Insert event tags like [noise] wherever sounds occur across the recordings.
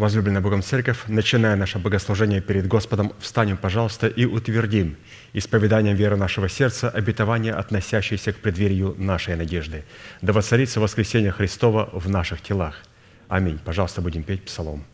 Возлюбленная Богом Церковь, начиная наше богослужение перед Господом, встанем, пожалуйста, и утвердим исповеданием веры нашего сердца обетование, относящееся к преддверию нашей надежды. Да воцарится воскресение Христова в наших телах. Аминь. Пожалуйста, будем петь псалом.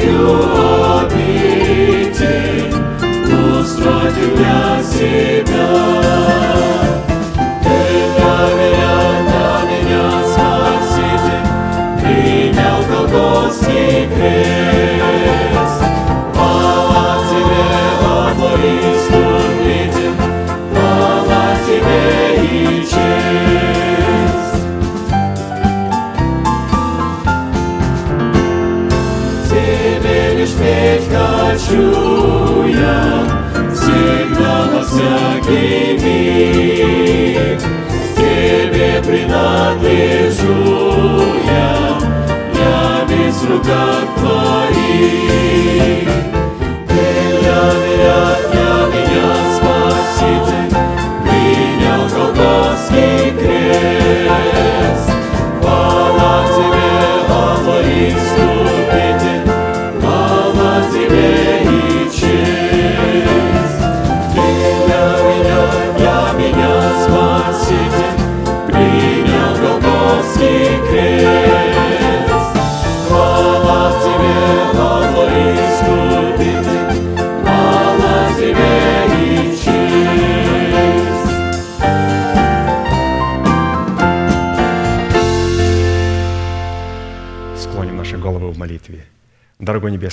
свою обитель, устроил для себя. Ты для меня, для меня спаситель, принял Голгофский крест. хочу всегда во всякий миг. Тебе принадлежу я, я весь в руках твоих. Ты для меня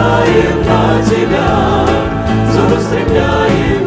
стремляем на Тебя, зубы стремляем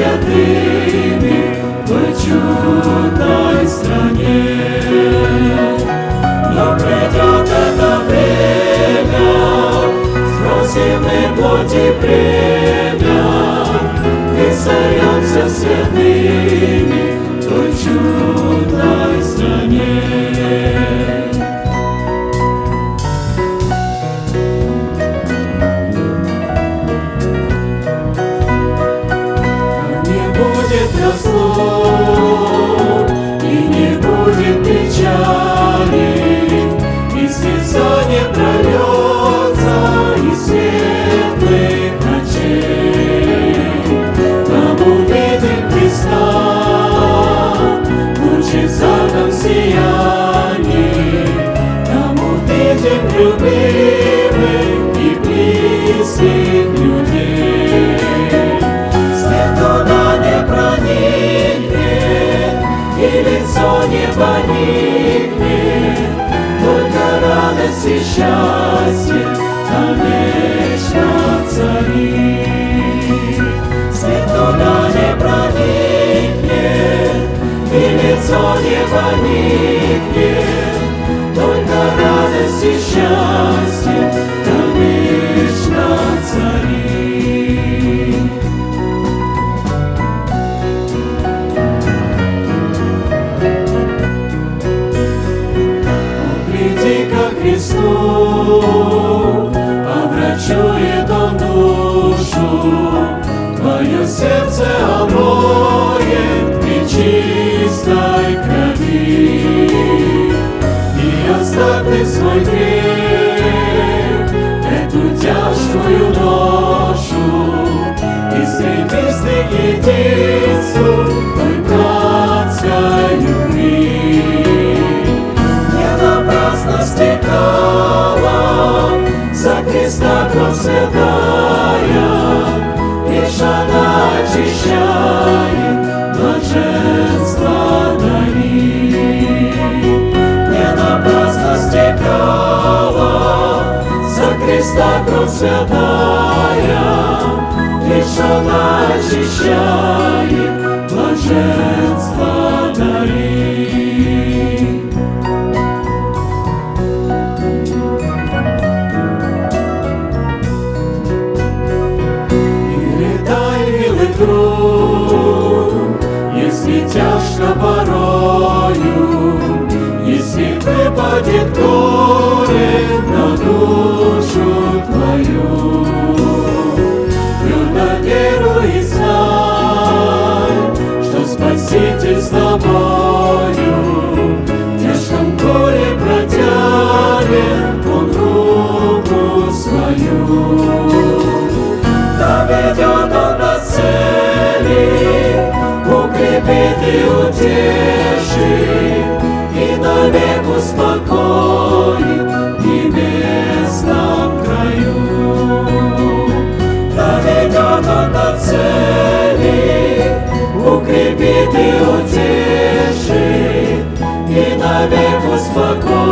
святыми в чудной стране. Но придет это время, спросим мы пути премия. и сольемся святыми в чудной стране. soul. лицо не поникнет, Только радость и счастье там вечно царит. Свет туда не проникнет, и лицо не поникнет, Только радость и счастье чует он душу, Твое сердце омоет при чистой крови. И оставь свой грех, эту тяжкую ношу, И стремись ты к единству той братской любви. Не напрасно стекала за креста кровь святая, лишь она очищает, блаженство дарит. Не напрасно стекала за креста кровь святая, лишь она очищает, блаженство порою, если выпадет горе на душу укрепит и утешит, и навек успокоит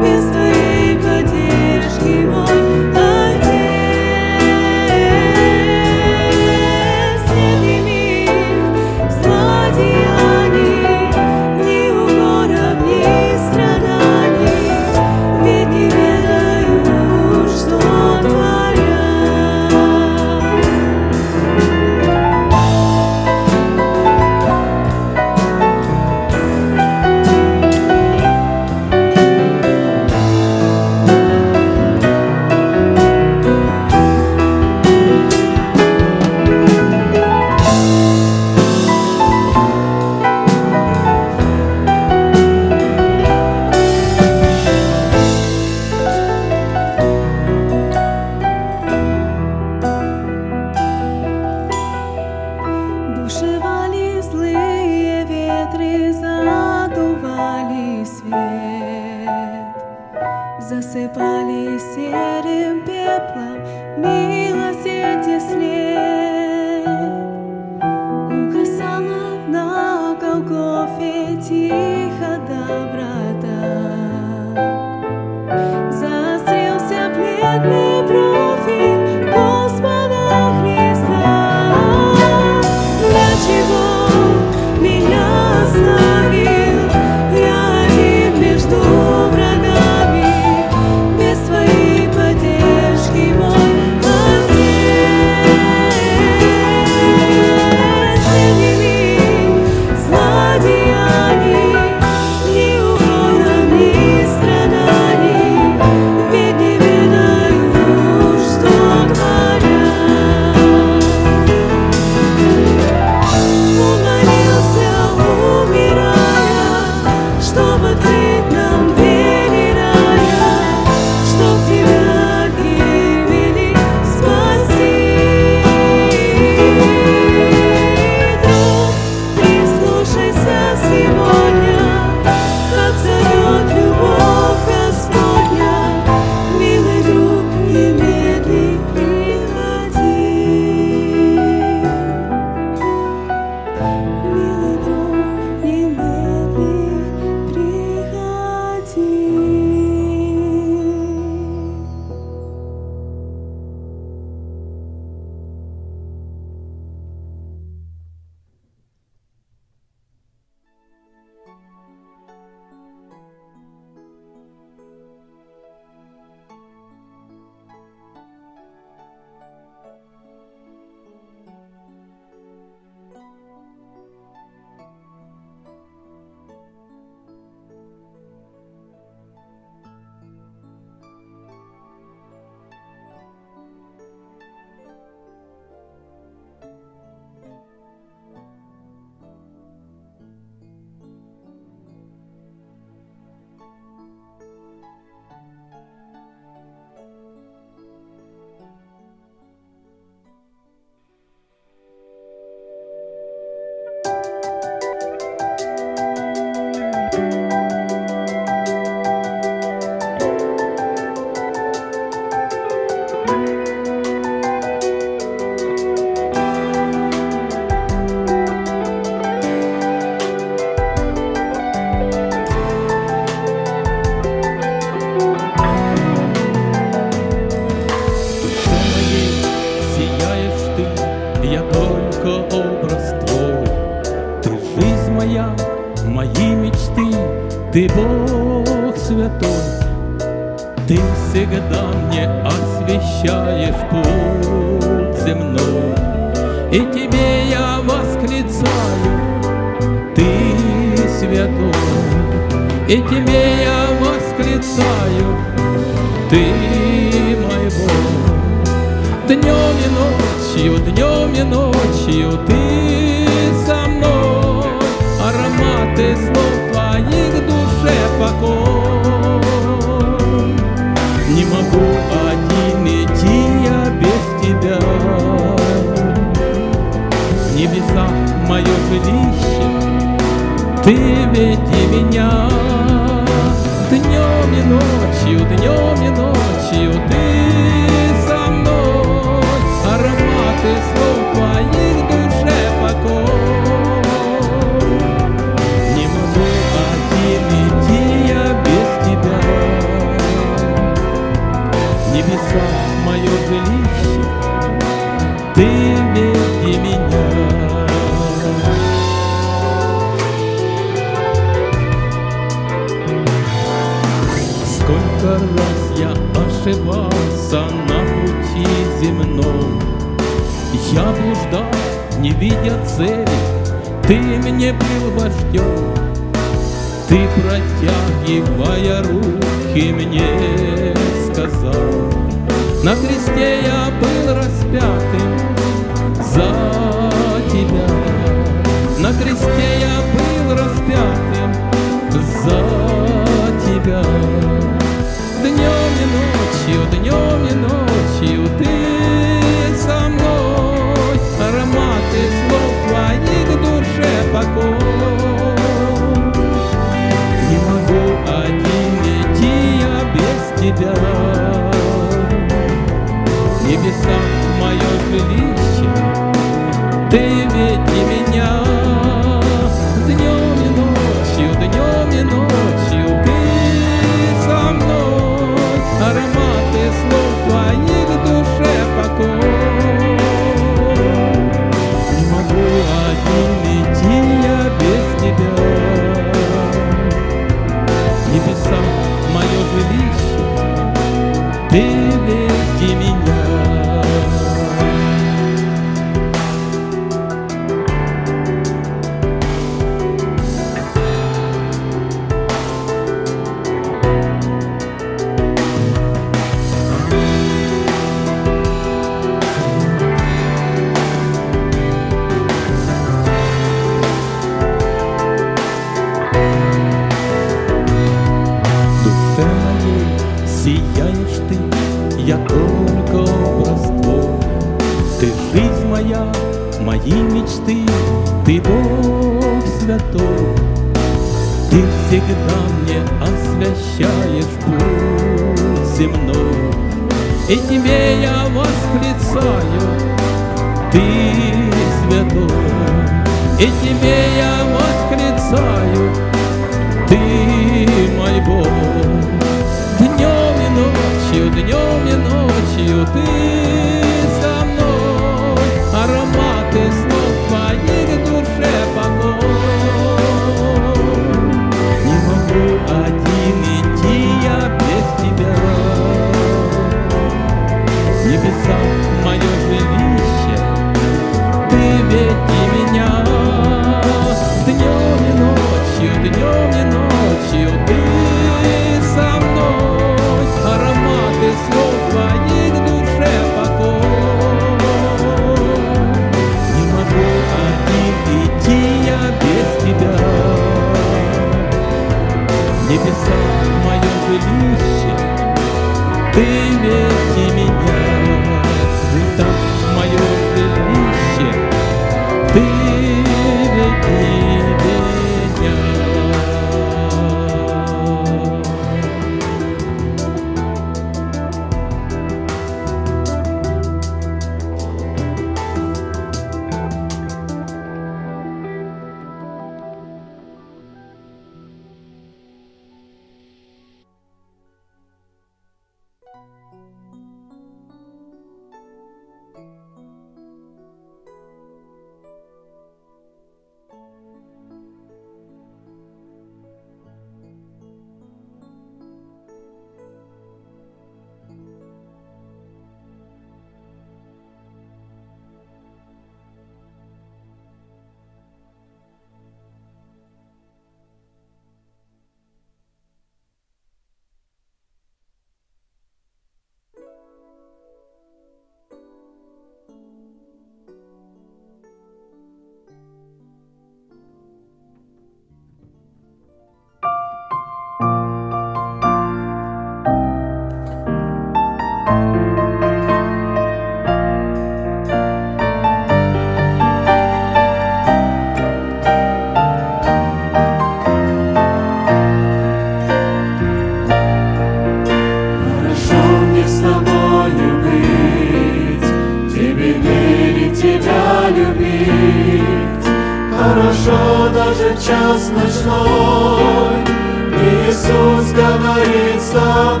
Иисус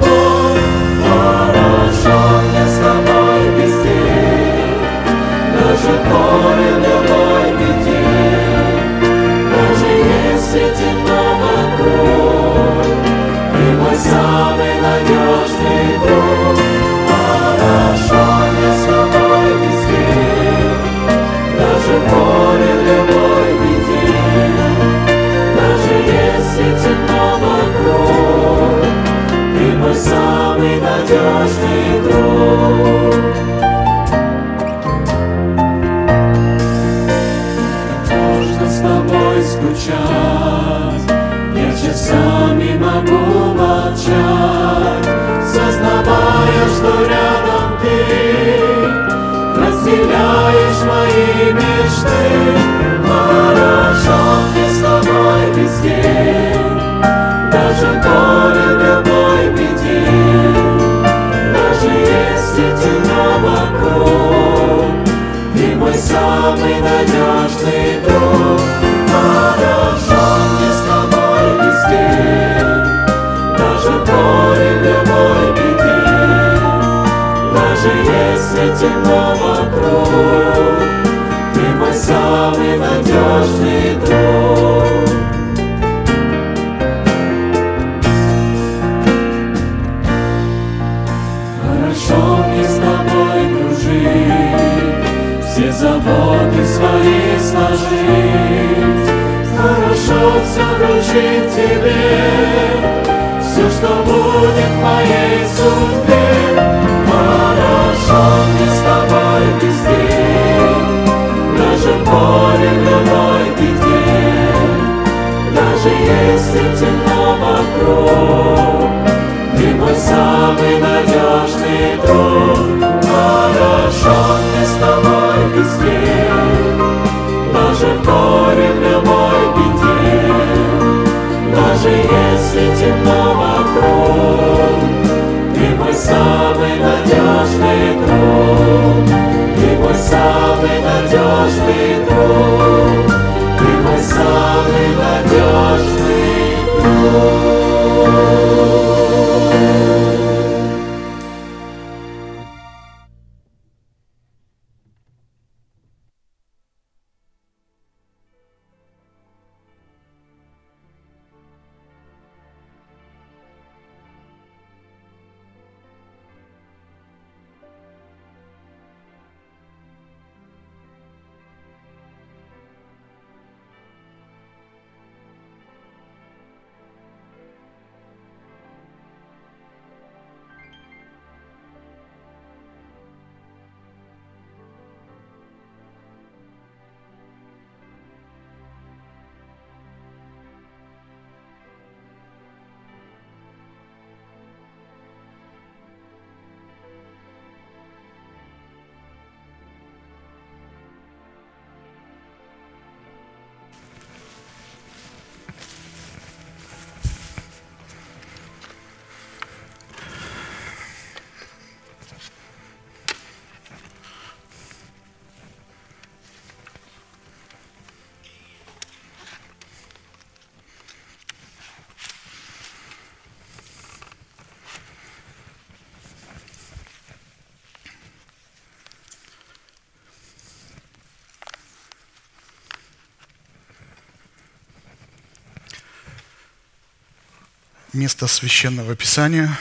Место Священного Писания,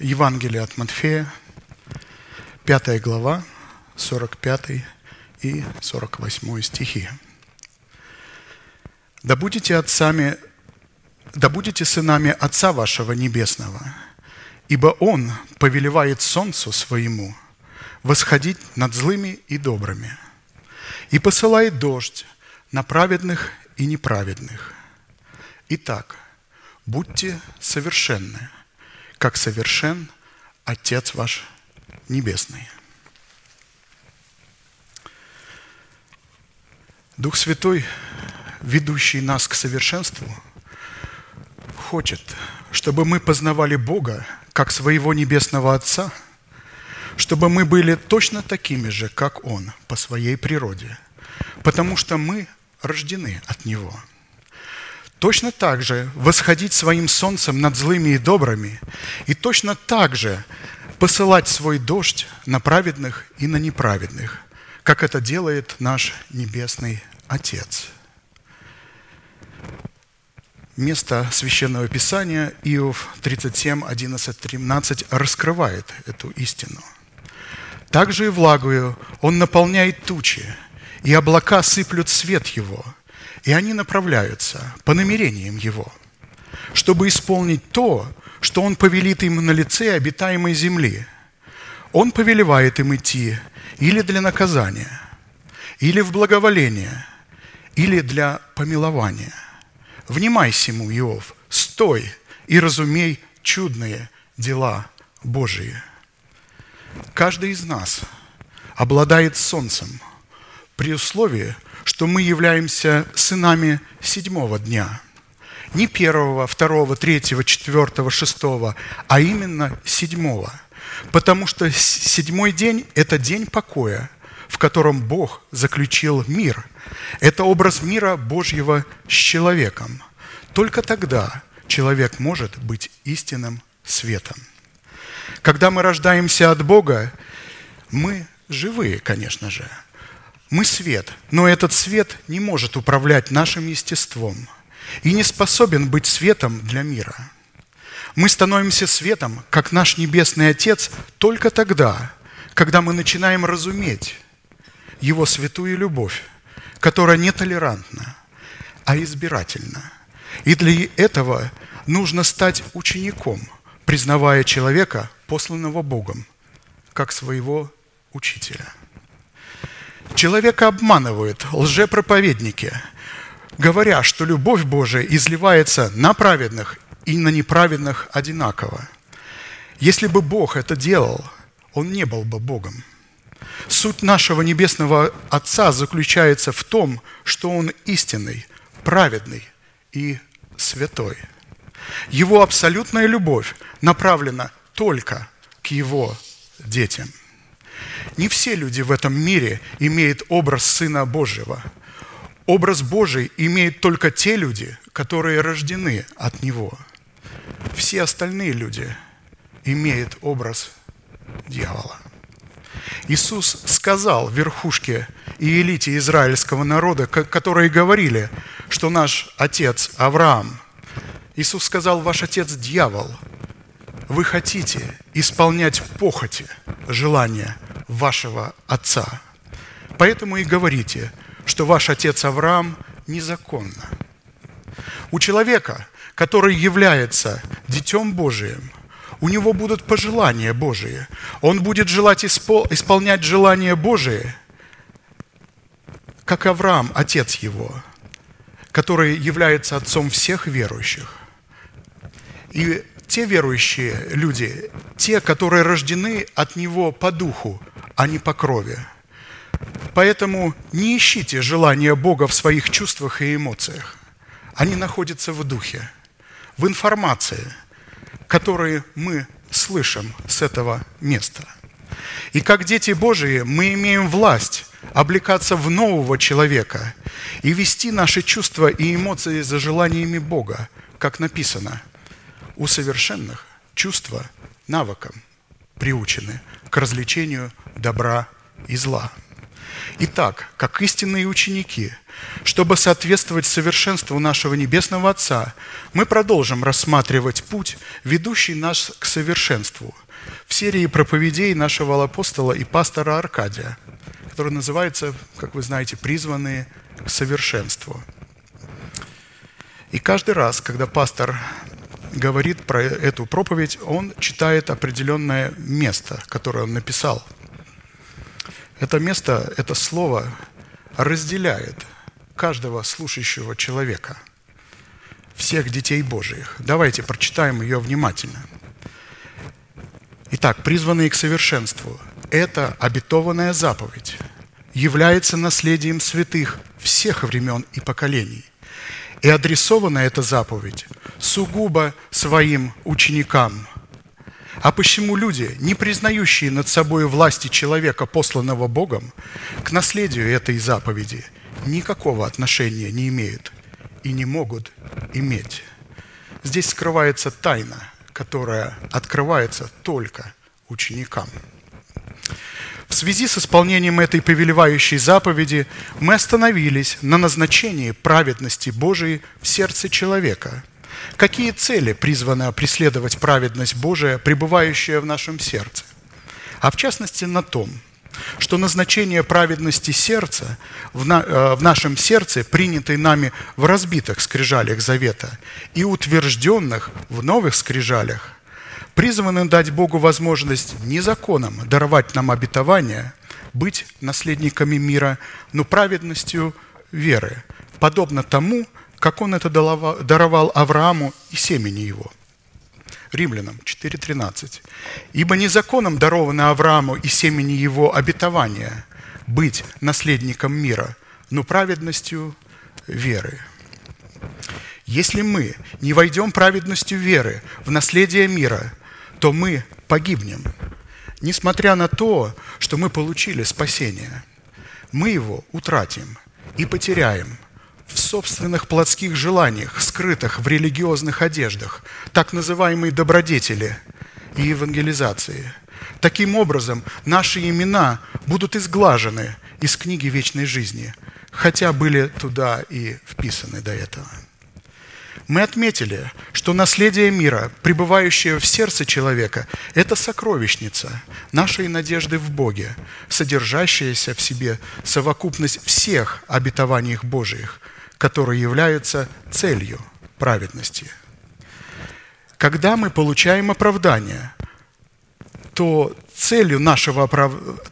Евангелие от Матфея, 5 глава, 45 и 48 стихи. «Да будете отцами, да будете сынами Отца вашего Небесного, ибо Он повелевает солнцу своему восходить над злыми и добрыми, и посылает дождь на праведных и неправедных. Итак, будьте совершенны, как совершен Отец ваш Небесный. Дух Святой, ведущий нас к совершенству, хочет, чтобы мы познавали Бога как своего Небесного Отца, чтобы мы были точно такими же, как Он по своей природе, потому что мы рождены от Него. Точно так же восходить своим солнцем над злыми и добрыми, и точно так же посылать свой дождь на праведных и на неправедных, как это делает наш Небесный Отец. Место Священного Писания Иов 37, 11, 13 раскрывает эту истину. Также и влагою Он наполняет тучи, и облака сыплют свет Его, и они направляются по намерениям Его, чтобы исполнить то, что Он повелит им на лице обитаемой земли. Он повелевает им идти или для наказания, или в благоволение, или для помилования – Внимай сему, Иов, стой и разумей чудные дела Божии. Каждый из нас обладает солнцем при условии, что мы являемся сынами седьмого дня. Не первого, второго, третьего, четвертого, шестого, а именно седьмого. Потому что седьмой день – это день покоя, в котором Бог заключил мир. Это образ мира Божьего с человеком. Только тогда человек может быть истинным светом. Когда мы рождаемся от Бога, мы живые, конечно же. Мы свет, но этот свет не может управлять нашим естеством и не способен быть светом для мира. Мы становимся светом, как наш Небесный Отец, только тогда, когда мы начинаем разуметь, его святую любовь, которая не толерантна, а избирательна. И для этого нужно стать учеником, признавая человека, посланного Богом, как своего учителя. Человека обманывают лжепроповедники, говоря, что любовь Божия изливается на праведных и на неправедных одинаково. Если бы Бог это делал, Он не был бы Богом. Суть нашего Небесного Отца заключается в том, что Он истинный, праведный и святой. Его абсолютная любовь направлена только к Его детям. Не все люди в этом мире имеют образ Сына Божьего. Образ Божий имеют только те люди, которые рождены от Него. Все остальные люди имеют образ дьявола. Иисус сказал верхушке и элите израильского народа, которые говорили, что наш отец Авраам, Иисус сказал, ваш отец дьявол, вы хотите исполнять похоти, желания вашего отца. Поэтому и говорите, что ваш отец Авраам незаконно. У человека, который является Детем Божиим – у него будут пожелания Божии. Он будет желать испол- исполнять желания Божие, как Авраам, отец его, который является отцом всех верующих. И те верующие люди, те, которые рождены от него по духу, а не по крови. Поэтому не ищите желания Бога в своих чувствах и эмоциях. Они находятся в духе, в информации – которые мы слышим с этого места. И как дети Божии мы имеем власть облекаться в нового человека и вести наши чувства и эмоции за желаниями Бога, как написано. У совершенных чувства навыком приучены к развлечению добра и зла. Итак, как истинные ученики – чтобы соответствовать совершенству нашего Небесного Отца, мы продолжим рассматривать путь, ведущий нас к совершенству в серии проповедей нашего апостола и пастора Аркадия, которая называется, как вы знаете, «Призванные к совершенству». И каждый раз, когда пастор говорит про эту проповедь, он читает определенное место, которое он написал. Это место, это слово разделяет – каждого слушающего человека, всех детей Божиих. Давайте прочитаем ее внимательно. Итак, призванные к совершенству – это обетованная заповедь, является наследием святых всех времен и поколений. И адресована эта заповедь сугубо своим ученикам. А почему люди, не признающие над собой власти человека, посланного Богом, к наследию этой заповеди никакого отношения не имеют и не могут иметь? Здесь скрывается тайна, которая открывается только ученикам. В связи с исполнением этой повелевающей заповеди мы остановились на назначении праведности Божией в сердце человека. Какие цели призваны преследовать праведность Божия, пребывающая в нашем сердце? А в частности на том, что назначение праведности сердца в, на, э, в нашем сердце, принятой нами в разбитых скрижалях завета и утвержденных в новых скрижалях, призваны дать Богу возможность не законом даровать нам обетование, быть наследниками мира, но праведностью веры, подобно тому, как Он это даровал Аврааму и семени его. Римлянам 4.13. «Ибо не законом даровано Аврааму и семени его обетование быть наследником мира, но праведностью веры». Если мы не войдем праведностью веры в наследие мира – то мы погибнем, несмотря на то, что мы получили спасение. Мы его утратим и потеряем в собственных плотских желаниях, скрытых в религиозных одеждах, так называемые добродетели и евангелизации. Таким образом, наши имена будут изглажены из книги вечной жизни, хотя были туда и вписаны до этого. Мы отметили, что наследие мира, пребывающее в сердце человека, это сокровищница нашей надежды в Боге, содержащаяся в себе совокупность всех обетований Божиих, которые являются целью праведности. Когда мы получаем оправдание, то целью нашего,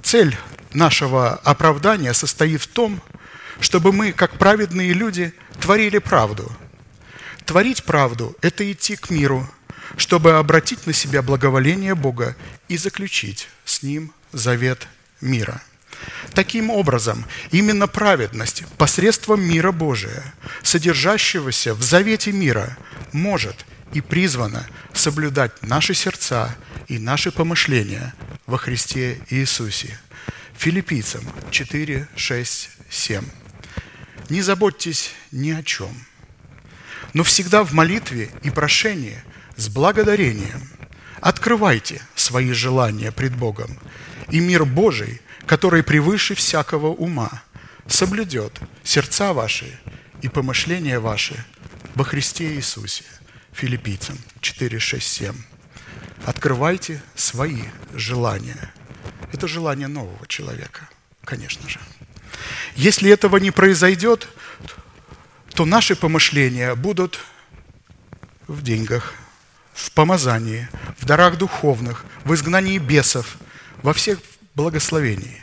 цель нашего оправдания состоит в том, чтобы мы, как праведные люди, творили правду – Творить правду – это идти к миру, чтобы обратить на себя благоволение Бога и заключить с Ним завет мира. Таким образом, именно праведность посредством мира Божия, содержащегося в завете мира, может и призвана соблюдать наши сердца и наши помышления во Христе Иисусе. Филиппийцам 4, 6, 7. Не заботьтесь ни о чем – но всегда в молитве и прошении с благодарением. Открывайте свои желания пред Богом, и мир Божий, который превыше всякого ума, соблюдет сердца ваши и помышления ваши во Христе Иисусе. Филиппийцам 4, 6, 7. Открывайте свои желания. Это желание нового человека, конечно же. Если этого не произойдет, то наши помышления будут в деньгах, в помазании, в дарах духовных, в изгнании бесов, во всех благословениях.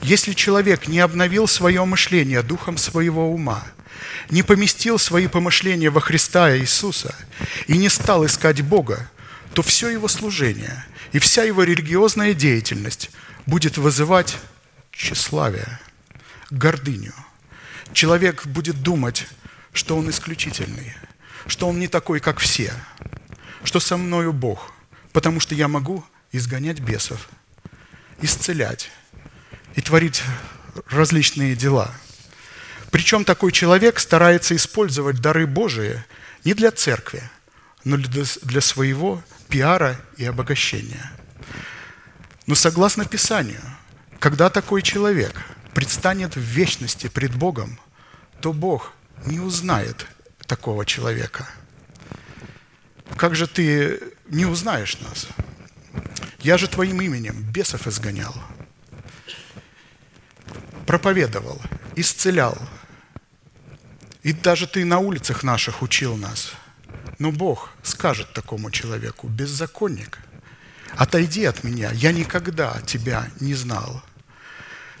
Если человек не обновил свое мышление духом своего ума, не поместил свои помышления во Христа Иисуса и не стал искать Бога, то все его служение и вся его религиозная деятельность будет вызывать тщеславие, гордыню. Человек будет думать, что он исключительный, что он не такой, как все, что со мною Бог, потому что я могу изгонять бесов, исцелять и творить различные дела. Причем такой человек старается использовать дары Божии не для церкви, но для своего пиара и обогащения. Но согласно Писанию, когда такой человек предстанет в вечности пред Богом, то Бог не узнает такого человека. Как же ты не узнаешь нас? Я же твоим именем бесов изгонял, проповедовал, исцелял. И даже ты на улицах наших учил нас. Но Бог скажет такому человеку, беззаконник, отойди от меня, я никогда тебя не знал.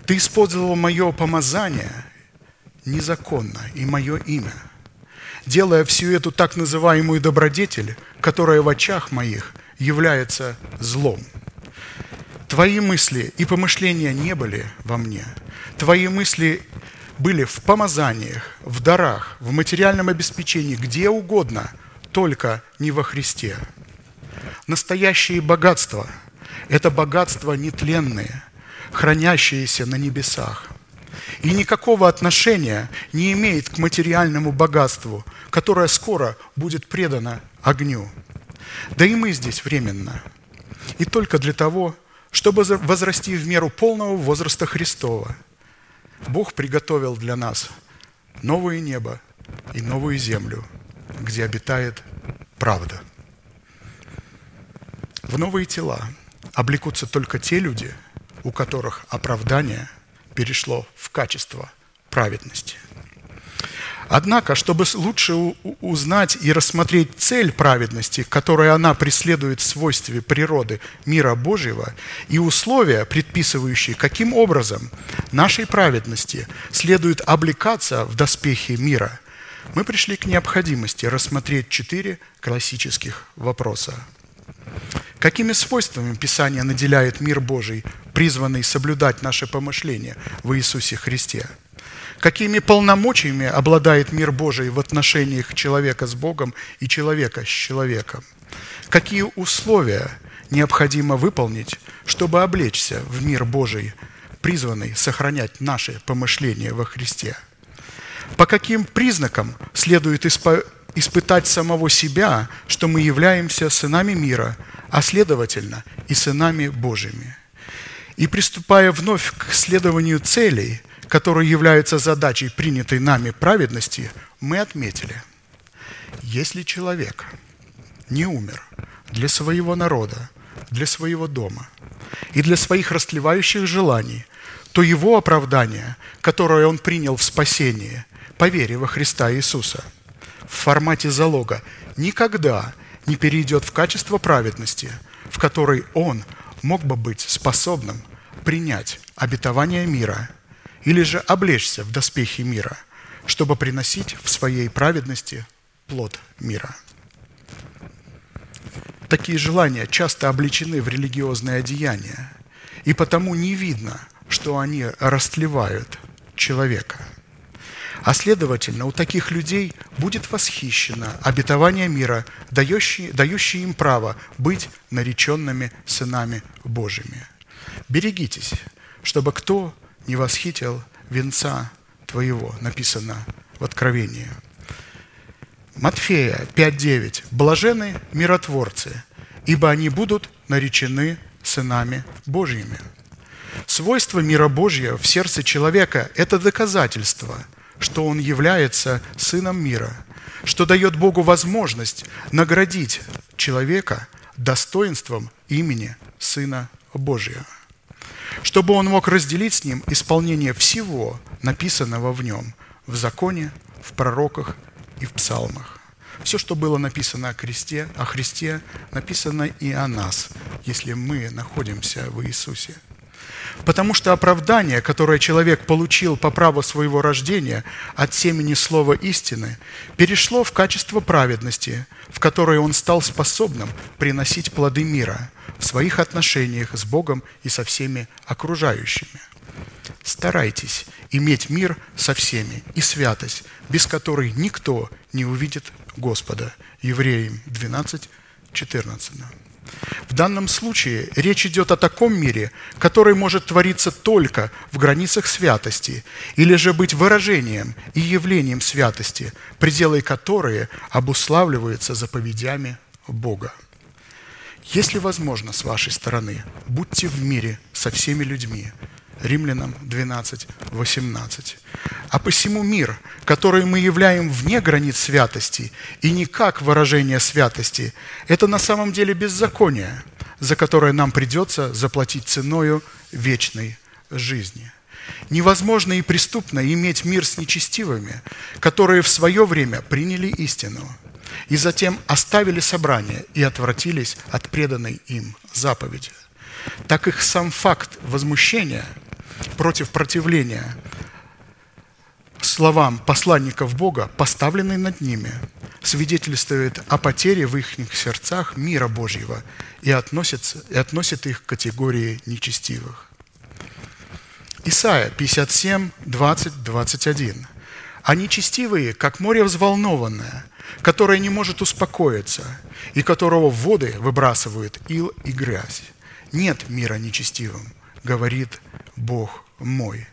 Ты использовал мое помазание незаконно и мое имя, делая всю эту так называемую добродетель, которая в очах моих является злом. Твои мысли и помышления не были во мне. Твои мысли были в помазаниях, в дарах, в материальном обеспечении, где угодно, только не во Христе. Настоящие богатства – это богатства нетленные, хранящиеся на небесах. И никакого отношения не имеет к материальному богатству, которое скоро будет предано огню. Да и мы здесь временно. И только для того, чтобы возрасти в меру полного возраста Христова. Бог приготовил для нас новое небо и новую землю, где обитает правда. В новые тела облекутся только те люди, у которых оправдание перешло в качество праведности. Однако, чтобы лучше узнать и рассмотреть цель праведности, которую она преследует в свойстве природы мира Божьего, и условия, предписывающие, каким образом нашей праведности следует облекаться в доспехи мира, мы пришли к необходимости рассмотреть четыре классических вопроса. Какими свойствами Писание наделяет мир Божий, призванный соблюдать наше помышление в Иисусе Христе – какими полномочиями обладает мир Божий в отношениях человека с Богом и человека с человеком, какие условия необходимо выполнить, чтобы облечься в мир Божий, призванный сохранять наши помышления во Христе. По каким признакам следует испытать самого себя, что мы являемся сынами мира, а следовательно и сынами Божьими. И приступая вновь к следованию целей – которые являются задачей принятой нами праведности, мы отметили, если человек не умер для своего народа, для своего дома и для своих растлевающих желаний, то его оправдание, которое он принял в спасении, по вере во Христа Иисуса, в формате залога, никогда не перейдет в качество праведности, в которой он мог бы быть способным принять обетование мира – или же облечься в доспехи мира, чтобы приносить в своей праведности плод мира. Такие желания часто обличены в религиозные одеяния, и потому не видно, что они растлевают человека. А следовательно, у таких людей будет восхищено обетование мира, дающее, дающее им право быть нареченными сынами Божьими. Берегитесь, чтобы кто не восхитил венца твоего, написано в Откровении. Матфея 5.9. Блажены миротворцы, ибо они будут наречены сынами Божьими. Свойство мира Божьего в сердце человека – это доказательство, что он является сыном мира, что дает Богу возможность наградить человека достоинством имени Сына Божьего чтобы он мог разделить с ним исполнение всего написанного в нем, в законе, в пророках и в псалмах. Все, что было написано о кресте, о Христе, написано и о нас, если мы находимся в Иисусе. Потому что оправдание, которое человек получил по праву своего рождения от семени слова истины, перешло в качество праведности, в которое он стал способным приносить плоды мира в своих отношениях с Богом и со всеми окружающими. Старайтесь иметь мир со всеми и святость, без которой никто не увидит Господа. Евреям 12, 14. В данном случае речь идет о таком мире, который может твориться только в границах святости, или же быть выражением и явлением святости, пределы которые обуславливаются заповедями Бога. Если возможно с вашей стороны, будьте в мире со всеми людьми, Римлянам 12, 18. А посему мир, который мы являем вне границ святости и не как выражение святости, это на самом деле беззаконие, за которое нам придется заплатить ценою вечной жизни. Невозможно и преступно иметь мир с нечестивыми, которые в свое время приняли истину и затем оставили собрание и отвратились от преданной им заповеди. Так их сам факт возмущения – против противления словам посланников Бога, поставленный над ними, свидетельствует о потере в их сердцах мира Божьего и, относится, и относит их к категории нечестивых. Исайя 57, 20, 21. а нечестивые, как море взволнованное, которое не может успокоиться, и которого воды выбрасывают ил и грязь. Нет мира нечестивым, говорит Бог мой.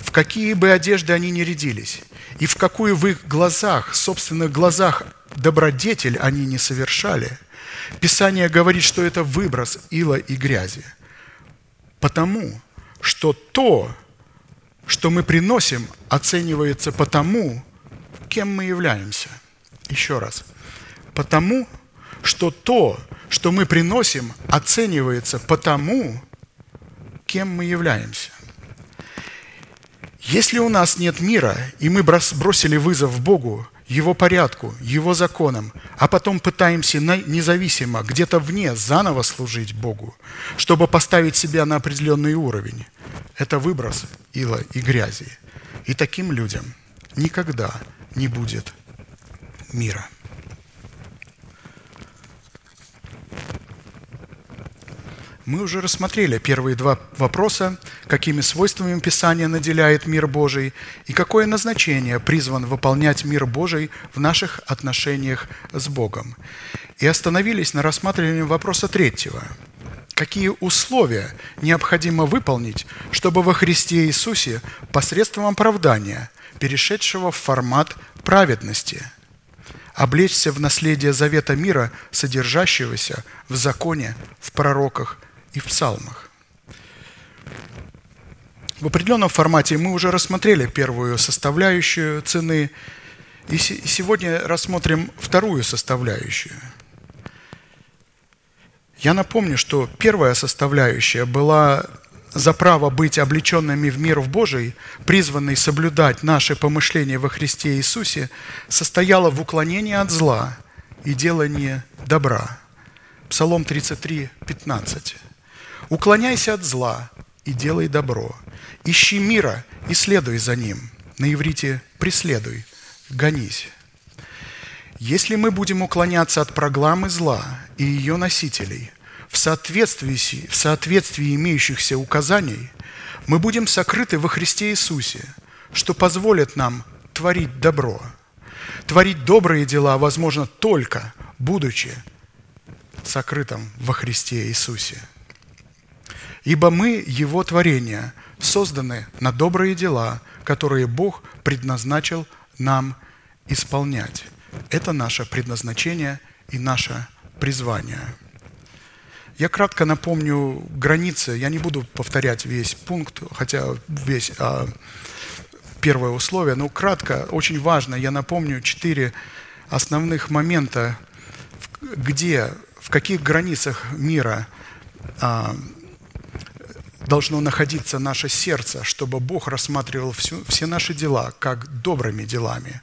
В какие бы одежды они ни рядились, и в какую в их глазах, собственных глазах добродетель они не совершали, Писание говорит, что это выброс ила и грязи. Потому что то, что мы приносим, оценивается по тому, кем мы являемся. Еще раз. Потому что то, что мы приносим, оценивается по тому, кем мы являемся. Если у нас нет мира, и мы брос- бросили вызов Богу, Его порядку, Его законам, а потом пытаемся независимо, где-то вне, заново служить Богу, чтобы поставить себя на определенный уровень, это выброс ила и грязи. И таким людям никогда не будет мира. Мы уже рассмотрели первые два вопроса, какими свойствами Писание наделяет мир Божий и какое назначение призван выполнять мир Божий в наших отношениях с Богом. И остановились на рассматривании вопроса третьего. Какие условия необходимо выполнить, чтобы во Христе Иисусе посредством оправдания, перешедшего в формат праведности – облечься в наследие завета мира, содержащегося в законе, в пророках и в псалмах. В определенном формате мы уже рассмотрели первую составляющую цены, и се- сегодня рассмотрим вторую составляющую. Я напомню, что первая составляющая была за право быть облеченными в мир в Божий, призванный соблюдать наши помышления во Христе Иисусе, состояла в уклонении от зла и делании добра. Псалом 33, 15. «Уклоняйся от зла и делай добро. Ищи мира и следуй за ним». На иврите «преследуй», «гонись». Если мы будем уклоняться от программы зла и ее носителей в соответствии, в соответствии имеющихся указаний, мы будем сокрыты во Христе Иисусе, что позволит нам творить добро. Творить добрые дела возможно только будучи сокрытым во Христе Иисусе. Ибо мы, Его творение, созданы на добрые дела, которые Бог предназначил нам исполнять. Это наше предназначение и наше призвание. Я кратко напомню границы. Я не буду повторять весь пункт, хотя весь а, первое условие, но кратко, очень важно, я напомню четыре основных момента, где, в каких границах мира а, должно находиться наше сердце, чтобы Бог рассматривал всю- все наши дела как добрыми делами.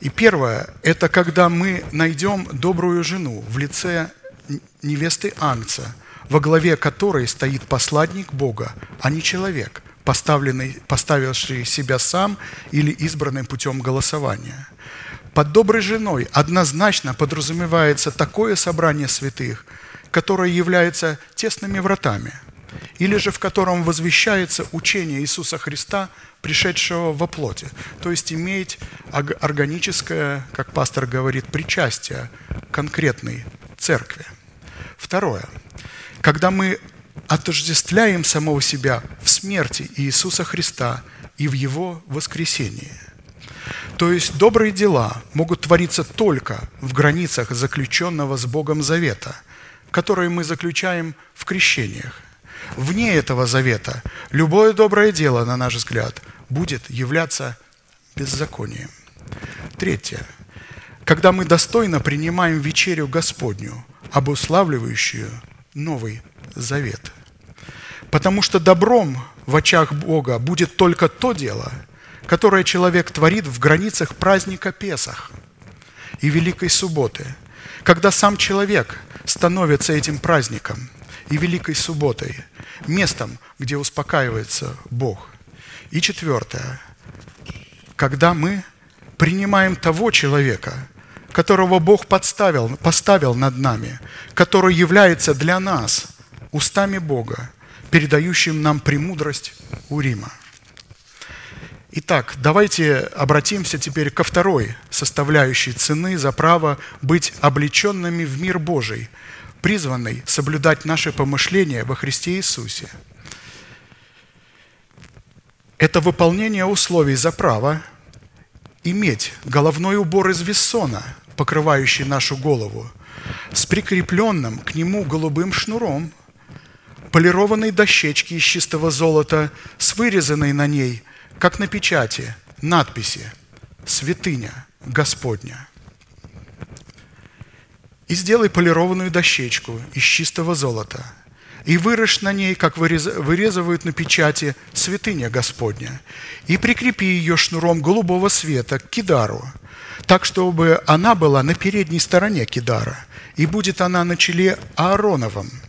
И первое – это когда мы найдем добрую жену в лице невесты Ангца, во главе которой стоит посладник Бога, а не человек, поставленный, поставивший себя сам или избранным путем голосования. Под доброй женой однозначно подразумевается такое собрание святых, которое является тесными вратами, или же в котором возвещается учение Иисуса Христа, пришедшего во плоти, то есть иметь органическое, как пастор говорит, причастие конкретной церкви. Второе. Когда мы отождествляем самого себя в смерти Иисуса Христа и в Его воскресении. То есть добрые дела могут твориться только в границах заключенного с Богом завета, которые мы заключаем в крещениях. Вне этого завета любое доброе дело, на наш взгляд, будет являться беззаконием. Третье. Когда мы достойно принимаем вечерю Господню, обуславливающую Новый Завет. Потому что добром в очах Бога будет только то дело, которое человек творит в границах праздника Песах и Великой Субботы, когда сам человек становится этим праздником и Великой Субботой, местом, где успокаивается Бог. И четвертое, когда мы принимаем того человека, которого Бог подставил, поставил над нами, который является для нас устами Бога, передающим нам премудрость Урима. Итак, давайте обратимся теперь ко второй составляющей цены за право быть облеченными в мир Божий, призванный соблюдать наши помышления во Христе Иисусе. Это выполнение условий за право иметь головной убор из вессона, покрывающий нашу голову, с прикрепленным к нему голубым шнуром, полированной дощечки из чистого золота с вырезанной на ней, как на печати, надписи «Святыня Господня». И сделай полированную дощечку из чистого золота, и вырежь на ней, как вырез- вырезывают на печати, святыня Господня, и прикрепи ее шнуром голубого света к кидару, так, чтобы она была на передней стороне кидара, и будет она на челе Аароновом –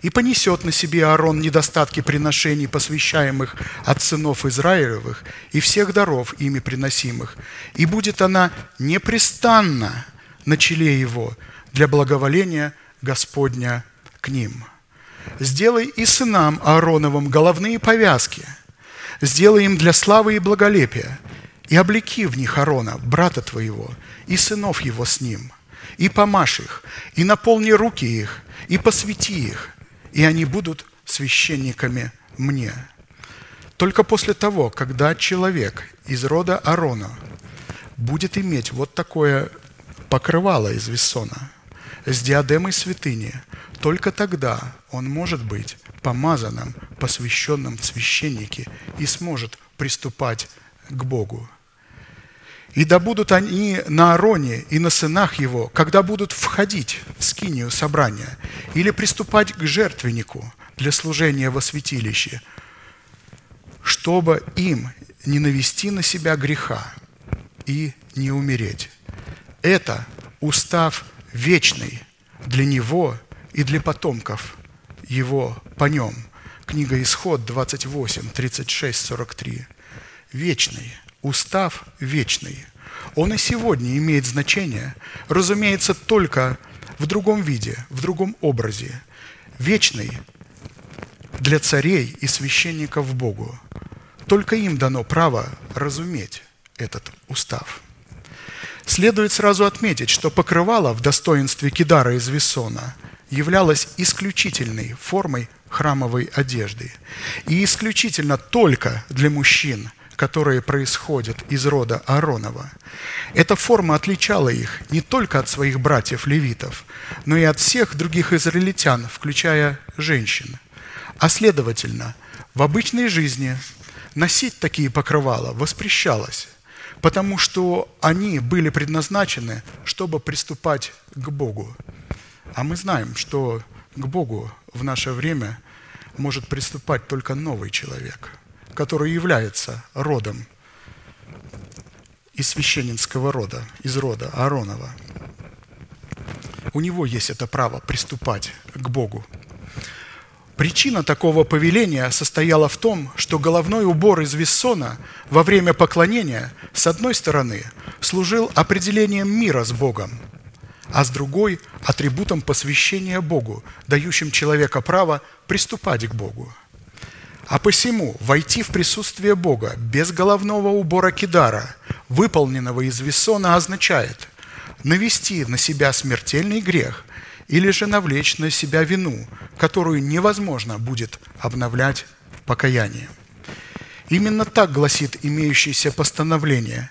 и понесет на себе Аарон недостатки приношений, посвящаемых от сынов Израилевых, и всех даров ими приносимых, и будет она непрестанно на челе его для благоволения Господня к ним. Сделай и сынам Аароновым головные повязки, сделай им для славы и благолепия, и облеки в них Аарона, брата твоего, и сынов его с ним, и помажь их, и наполни руки их, и посвяти их, и они будут священниками мне. Только после того, когда человек из рода Аарона будет иметь вот такое покрывало из весона с диадемой святыни, только тогда он может быть помазанным, посвященным в священники и сможет приступать к Богу. И да будут они на Аароне и на сынах его, когда будут входить в скинию собрания или приступать к жертвеннику для служения во святилище, чтобы им не навести на себя греха и не умереть. Это устав вечный для него и для потомков его по нем. Книга Исход 28, 36, 43. Вечный устав вечный. Он и сегодня имеет значение, разумеется, только в другом виде, в другом образе. Вечный для царей и священников Богу. Только им дано право разуметь этот устав. Следует сразу отметить, что покрывало в достоинстве кидара из весона являлось исключительной формой храмовой одежды. И исключительно только для мужчин – которые происходят из рода Ааронова. Эта форма отличала их не только от своих братьев-левитов, но и от всех других израильтян, включая женщин. А следовательно, в обычной жизни носить такие покрывала воспрещалось, потому что они были предназначены, чтобы приступать к Богу. А мы знаем, что к Богу в наше время может приступать только новый человек – который является родом из священнического рода, из рода Ааронова. У него есть это право приступать к Богу. Причина такого повеления состояла в том, что головной убор из вессона во время поклонения, с одной стороны, служил определением мира с Богом, а с другой – атрибутом посвящения Богу, дающим человека право приступать к Богу – а посему войти в присутствие Бога без головного убора кидара, выполненного из весона, означает навести на себя смертельный грех или же навлечь на себя вину, которую невозможно будет обновлять в покаянии. Именно так гласит имеющееся постановление.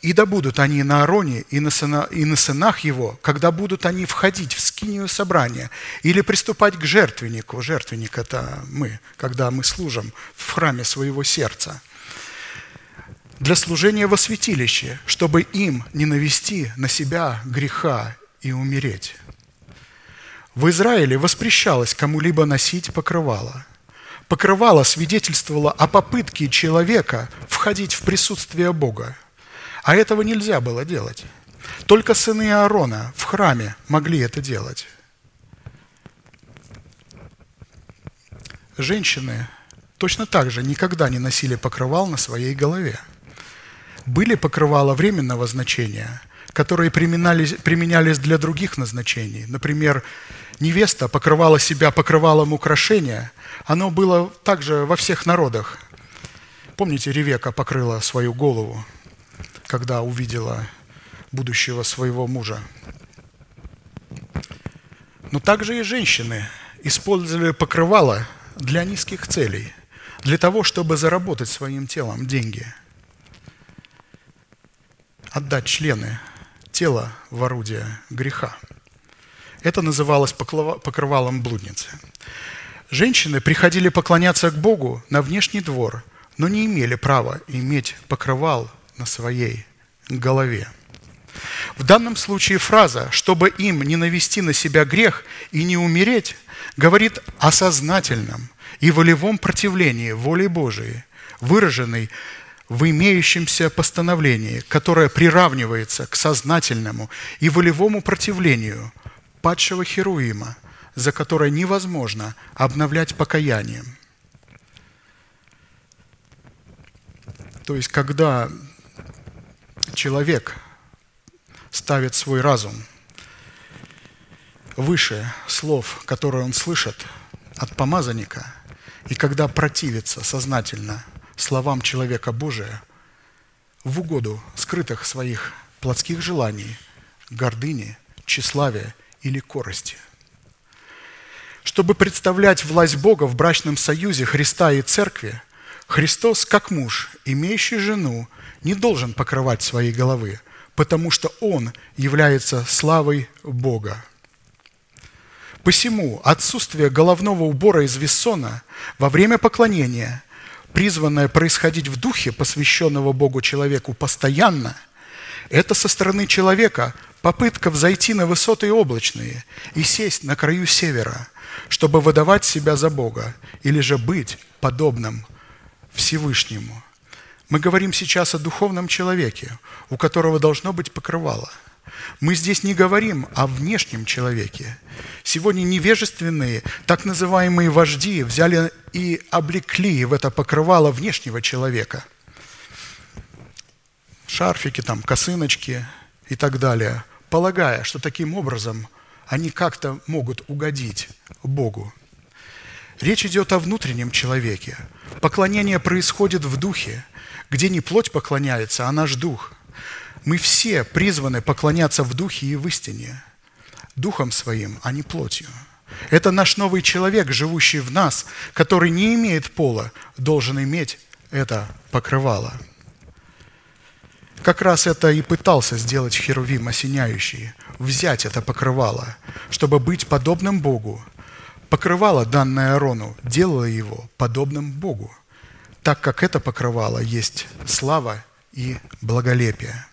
И да будут они на Ароне и на, сына, и на сынах его, когда будут они входить в скинию собрания или приступать к жертвеннику. Жертвенник – это мы, когда мы служим в храме своего сердца. Для служения во святилище, чтобы им не навести на себя греха и умереть. В Израиле воспрещалось кому-либо носить покрывало. Покрывало свидетельствовало о попытке человека входить в присутствие Бога – а этого нельзя было делать. Только сыны Аарона в храме могли это делать. Женщины точно так же никогда не носили покрывал на своей голове. Были покрывала временного значения, которые применялись, применялись для других назначений. Например, невеста покрывала себя покрывалом украшения. Оно было также во всех народах. Помните, Ревека покрыла свою голову, когда увидела будущего своего мужа. Но также и женщины использовали покрывало для низких целей, для того, чтобы заработать своим телом деньги, отдать члены тела в орудие греха. Это называлось покрывалом блудницы. Женщины приходили поклоняться к Богу на внешний двор, но не имели права иметь покрывал на своей голове. В данном случае фраза «чтобы им не навести на себя грех и не умереть» говорит о сознательном и волевом противлении воле Божией, выраженной в имеющемся постановлении, которое приравнивается к сознательному и волевому противлению падшего Херуима, за которое невозможно обновлять покаянием. То есть, когда человек ставит свой разум выше слов, которые он слышит от помазанника, и когда противится сознательно словам человека Божия в угоду скрытых своих плотских желаний, гордыни, тщеславия или корости. Чтобы представлять власть Бога в брачном союзе Христа и Церкви, Христос, как муж, имеющий жену, не должен покрывать своей головы, потому что Он является славой Бога. Посему отсутствие головного убора из вессона во время поклонения, призванное происходить в духе посвященного Богу человеку постоянно, это со стороны человека попытка взойти на высоты облачные и сесть на краю севера, чтобы выдавать себя за Бога или же быть подобным Всевышнему. Мы говорим сейчас о духовном человеке, у которого должно быть покрывало. Мы здесь не говорим о внешнем человеке. Сегодня невежественные, так называемые вожди взяли и облекли в это покрывало внешнего человека. Шарфики, там, косыночки и так далее, полагая, что таким образом они как-то могут угодить Богу. Речь идет о внутреннем человеке. Поклонение происходит в духе, где не плоть поклоняется, а наш дух. Мы все призваны поклоняться в духе и в истине, духом своим, а не плотью. Это наш новый человек, живущий в нас, который не имеет пола, должен иметь это покрывало. Как раз это и пытался сделать Херувим осеняющий, взять это покрывало, чтобы быть подобным Богу. Покрывало, данное Аарону, делало его подобным Богу, так как это покрывало есть слава и благолепие.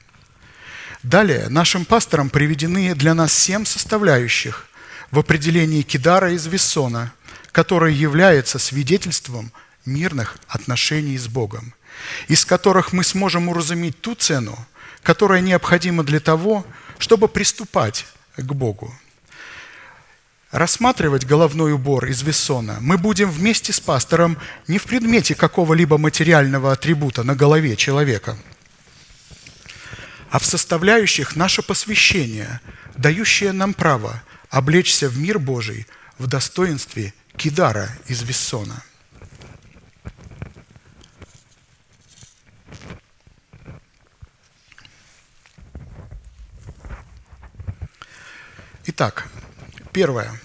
Далее нашим пасторам приведены для нас семь составляющих в определении Кидара из Вессона, которое является свидетельством мирных отношений с Богом, из которых мы сможем уразуметь ту цену, которая необходима для того, чтобы приступать к Богу. Рассматривать головной убор из Вессона мы будем вместе с пастором не в предмете какого-либо материального атрибута на голове человека, а в составляющих наше посвящение, дающее нам право облечься в мир Божий в достоинстве Кидара из Вессона. Итак, первое.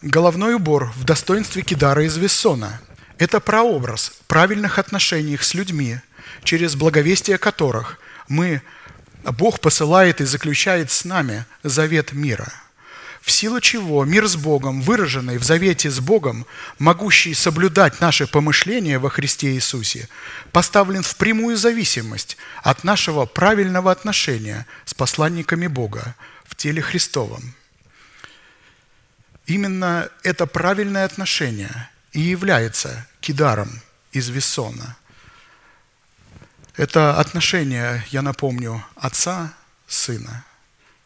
Головной убор в достоинстве Кидара из Вессона – это прообраз правильных отношений с людьми, через благовестие которых мы, Бог посылает и заключает с нами завет мира, в силу чего мир с Богом, выраженный в завете с Богом, могущий соблюдать наши помышления во Христе Иисусе, поставлен в прямую зависимость от нашего правильного отношения с посланниками Бога в теле Христовом. Именно это правильное отношение и является кидаром из Вессона. Это отношение, я напомню, отца, сына,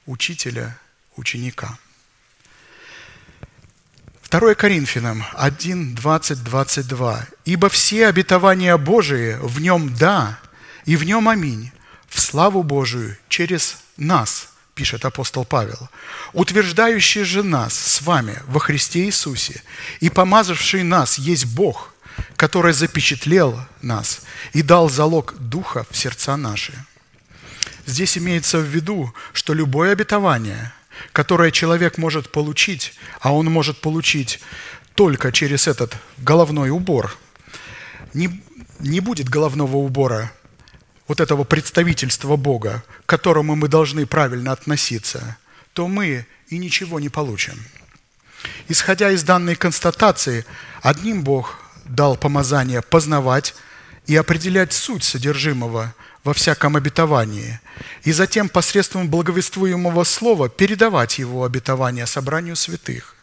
учителя, ученика. 2 Коринфянам 1, 20, 22. «Ибо все обетования Божии в нем «да» и в нем «аминь» в славу Божию через нас – пишет апостол Павел, утверждающий же нас с вами во Христе Иисусе и помазавший нас есть Бог, который запечатлел нас и дал залог Духа в сердца наши. Здесь имеется в виду, что любое обетование, которое человек может получить, а он может получить только через этот головной убор, не, не будет головного убора вот этого представительства Бога, к которому мы должны правильно относиться, то мы и ничего не получим. Исходя из данной констатации, одним Бог дал помазание познавать и определять суть содержимого во всяком обетовании, и затем посредством благовествуемого слова передавать его обетование собранию святых.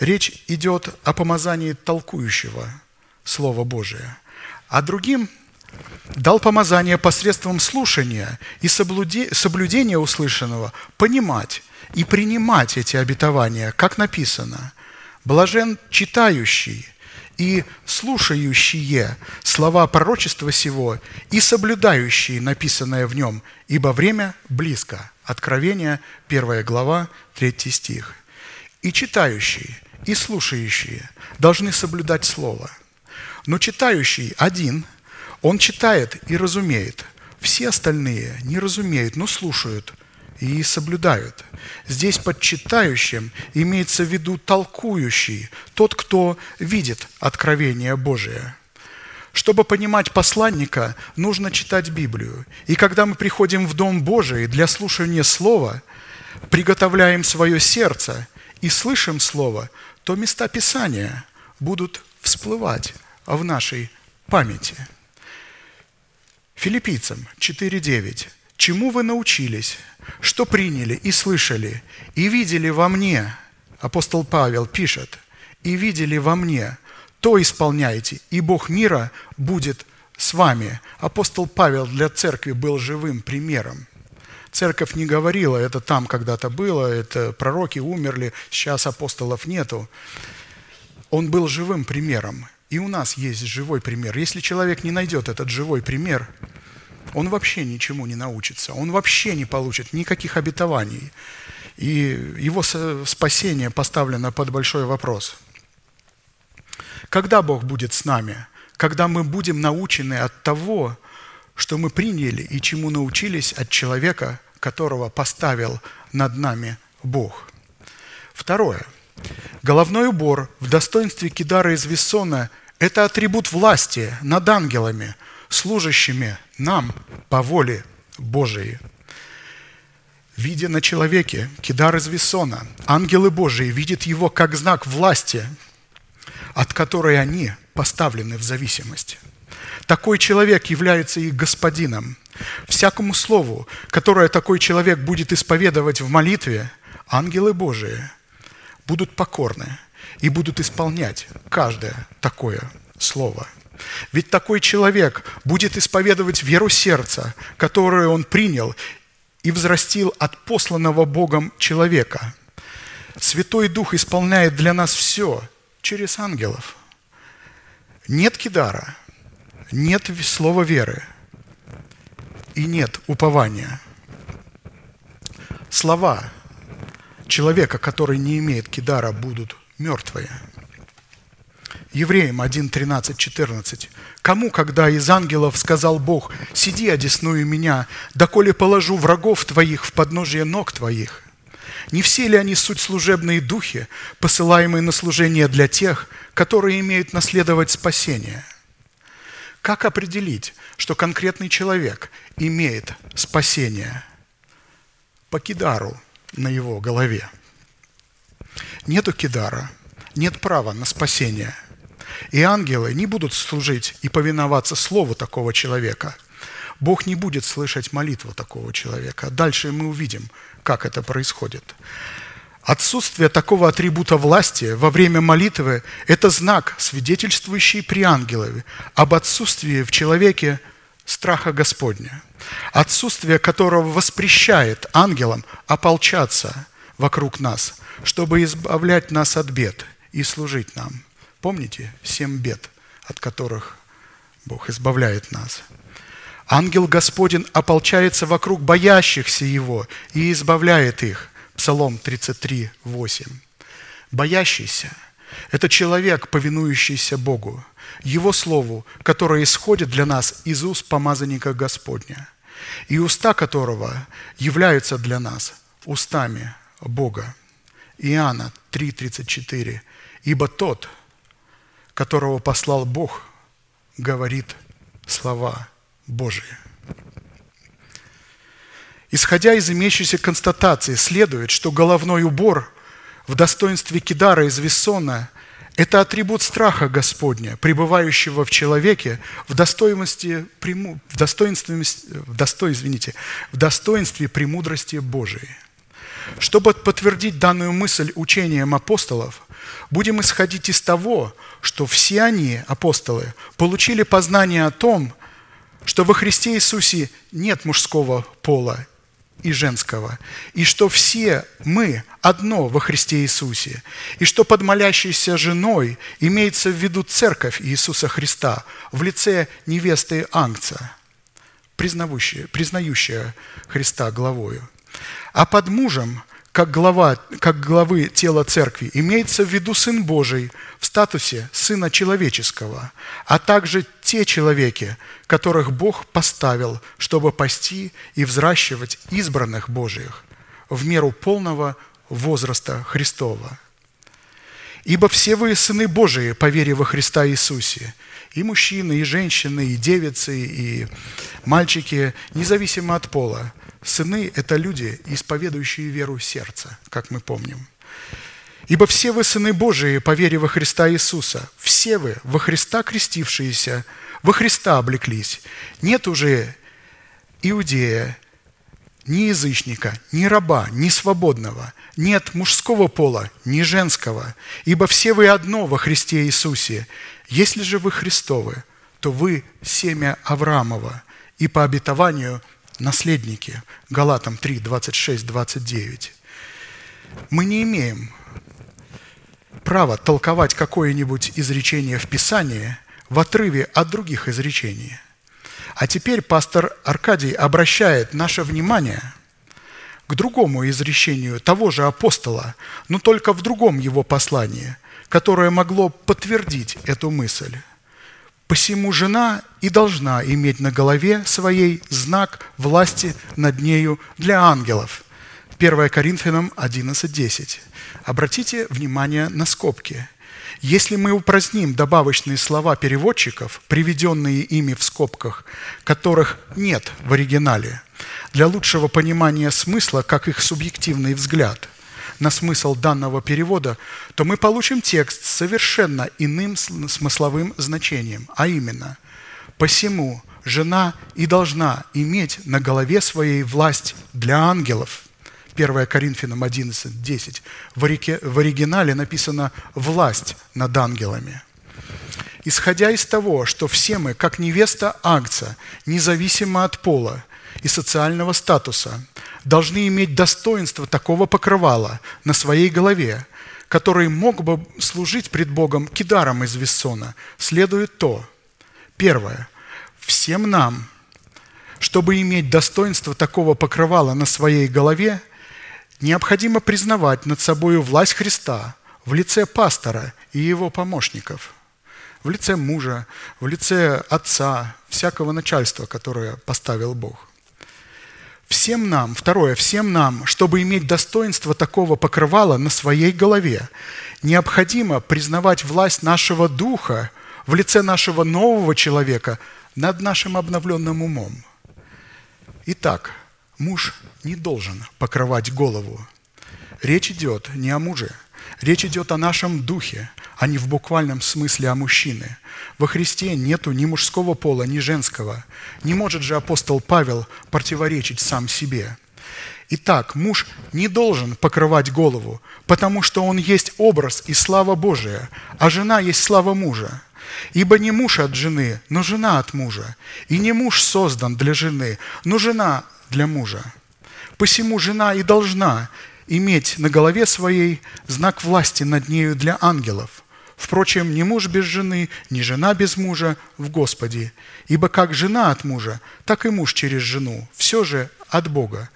Речь идет о помазании толкующего Слова Божия, а другим дал помазание посредством слушания и соблюдения услышанного понимать и принимать эти обетования, как написано. Блажен читающий и слушающие слова пророчества сего и соблюдающие написанное в нем, ибо время близко. Откровение, 1 глава, 3 стих. И читающие, и слушающие должны соблюдать Слово. Но читающий один, он читает и разумеет. Все остальные не разумеют, но слушают – и соблюдают. Здесь под читающим имеется в виду толкующий, тот, кто видит откровение Божие. Чтобы понимать посланника, нужно читать Библию. И когда мы приходим в Дом Божий для слушания Слова, приготовляем свое сердце и слышим Слово, то места Писания будут всплывать в нашей памяти. Филиппийцам 4.9. «Чему вы научились? Что приняли и слышали, и видели во мне, апостол Павел пишет, и видели во мне, то исполняйте, и Бог мира будет с вами. Апостол Павел для церкви был живым примером. Церковь не говорила, это там когда-то было, это пророки умерли, сейчас апостолов нету. Он был живым примером. И у нас есть живой пример. Если человек не найдет этот живой пример, он вообще ничему не научится, он вообще не получит никаких обетований. И его спасение поставлено под большой вопрос. Когда Бог будет с нами? Когда мы будем научены от того, что мы приняли и чему научились от человека, которого поставил над нами Бог. Второе. Головной убор в достоинстве Кидара из Вессона – это атрибут власти над ангелами – служащими нам по воле Божией. Видя на человеке кидар из Весона, ангелы Божии видят его как знак власти, от которой они поставлены в зависимость. Такой человек является их господином. Всякому слову, которое такой человек будет исповедовать в молитве, ангелы Божии будут покорны и будут исполнять каждое такое слово – ведь такой человек будет исповедовать веру сердца, которую он принял и взрастил от посланного Богом человека. Святой Дух исполняет для нас все через ангелов. Нет кидара, нет слова веры и нет упования. Слова человека, который не имеет кидара, будут мертвые – Евреям 1, 13, 14. «Кому, когда из ангелов сказал Бог, «Сиди, одесную меня, доколе положу врагов твоих в подножие ног твоих»? Не все ли они суть служебные духи, посылаемые на служение для тех, которые имеют наследовать спасение?» Как определить, что конкретный человек имеет спасение? По кидару на его голове. Нету кидара, нет права на спасение – и ангелы не будут служить и повиноваться слову такого человека. Бог не будет слышать молитву такого человека. Дальше мы увидим, как это происходит. Отсутствие такого атрибута власти во время молитвы – это знак, свидетельствующий при ангелове об отсутствии в человеке страха Господня, отсутствие которого воспрещает ангелам ополчаться вокруг нас, чтобы избавлять нас от бед и служить нам. Помните семь бед, от которых Бог избавляет нас? Ангел Господень ополчается вокруг боящихся Его и избавляет их. Псалом 33, 8. Боящийся – это человек, повинующийся Богу. Его Слову, которое исходит для нас из уст помазанника Господня, и уста которого являются для нас устами Бога. Иоанна 3,34. «Ибо тот, которого послал Бог, говорит слова Божии». Исходя из имеющейся констатации, следует, что головной убор в достоинстве Кидара из Вессона – это атрибут страха Господня, пребывающего в человеке в достоинстве, в достоинстве, в достой, извините, в достоинстве премудрости Божией. Чтобы подтвердить данную мысль учением апостолов, будем исходить из того, что все они, апостолы, получили познание о том, что во Христе Иисусе нет мужского пола и женского, и что все мы одно во Христе Иисусе, и что под молящейся женой имеется в виду церковь Иисуса Христа в лице невесты Ангца, признающая, Христа главою. А под мужем, как, глава, как главы тела церкви, имеется в виду Сын Божий в статусе Сына Человеческого, а также те человеки, которых Бог поставил, чтобы пасти и взращивать избранных Божиих в меру полного возраста Христова. Ибо все вы сыны Божии по вере во Христа Иисусе, и мужчины, и женщины, и девицы, и мальчики, независимо от пола. Сыны – это люди, исповедующие веру сердца, как мы помним. Ибо все вы сыны Божии по вере во Христа Иисуса, все вы во Христа крестившиеся, во Христа облеклись. Нет уже иудея, ни язычника, ни раба, ни свободного, нет мужского пола, ни женского, ибо все вы одно во Христе Иисусе. Если же вы Христовы, то вы семя Авраамова и по обетованию наследники. Галатам 3, 26, 29. Мы не имеем права толковать какое-нибудь изречение в Писании в отрыве от других изречений. А теперь пастор Аркадий обращает наше внимание к другому изречению того же апостола, но только в другом его послании, которое могло подтвердить эту мысль. «Посему жена и должна иметь на голове своей знак власти над нею для ангелов». 1 Коринфянам 11.10. Обратите внимание на скобки. Если мы упраздним добавочные слова переводчиков, приведенные ими в скобках, которых нет в оригинале, для лучшего понимания смысла, как их субъективный взгляд на смысл данного перевода, то мы получим текст с совершенно иным смысловым значением, а именно «Посему жена и должна иметь на голове своей власть для ангелов». 1 Коринфянам 11, 10. В оригинале написано «власть над ангелами». Исходя из того, что все мы, как невеста Агца, независимо от пола и социального статуса, должны иметь достоинство такого покрывала на своей голове, который мог бы служить пред Богом кидаром из Вессона, следует то. Первое. Всем нам, чтобы иметь достоинство такого покрывала на своей голове – необходимо признавать над собой власть Христа в лице пастора и его помощников, в лице мужа, в лице отца, всякого начальства, которое поставил Бог. Всем нам, второе, всем нам, чтобы иметь достоинство такого покрывала на своей голове, необходимо признавать власть нашего духа в лице нашего нового человека над нашим обновленным умом. Итак, Муж не должен покрывать голову. Речь идет не о муже. Речь идет о нашем духе, а не в буквальном смысле о мужчине. Во Христе нету ни мужского пола, ни женского. Не может же апостол Павел противоречить сам себе. Итак, муж не должен покрывать голову, потому что он есть образ и слава Божия, а жена есть слава мужа. Ибо не муж от жены, но жена от мужа. И не муж создан для жены, но жена для мужа. Посему жена и должна иметь на голове своей знак власти над нею для ангелов. Впрочем, ни муж без жены, ни жена без мужа в Господе. Ибо как жена от мужа, так и муж через жену. Все же от Бога.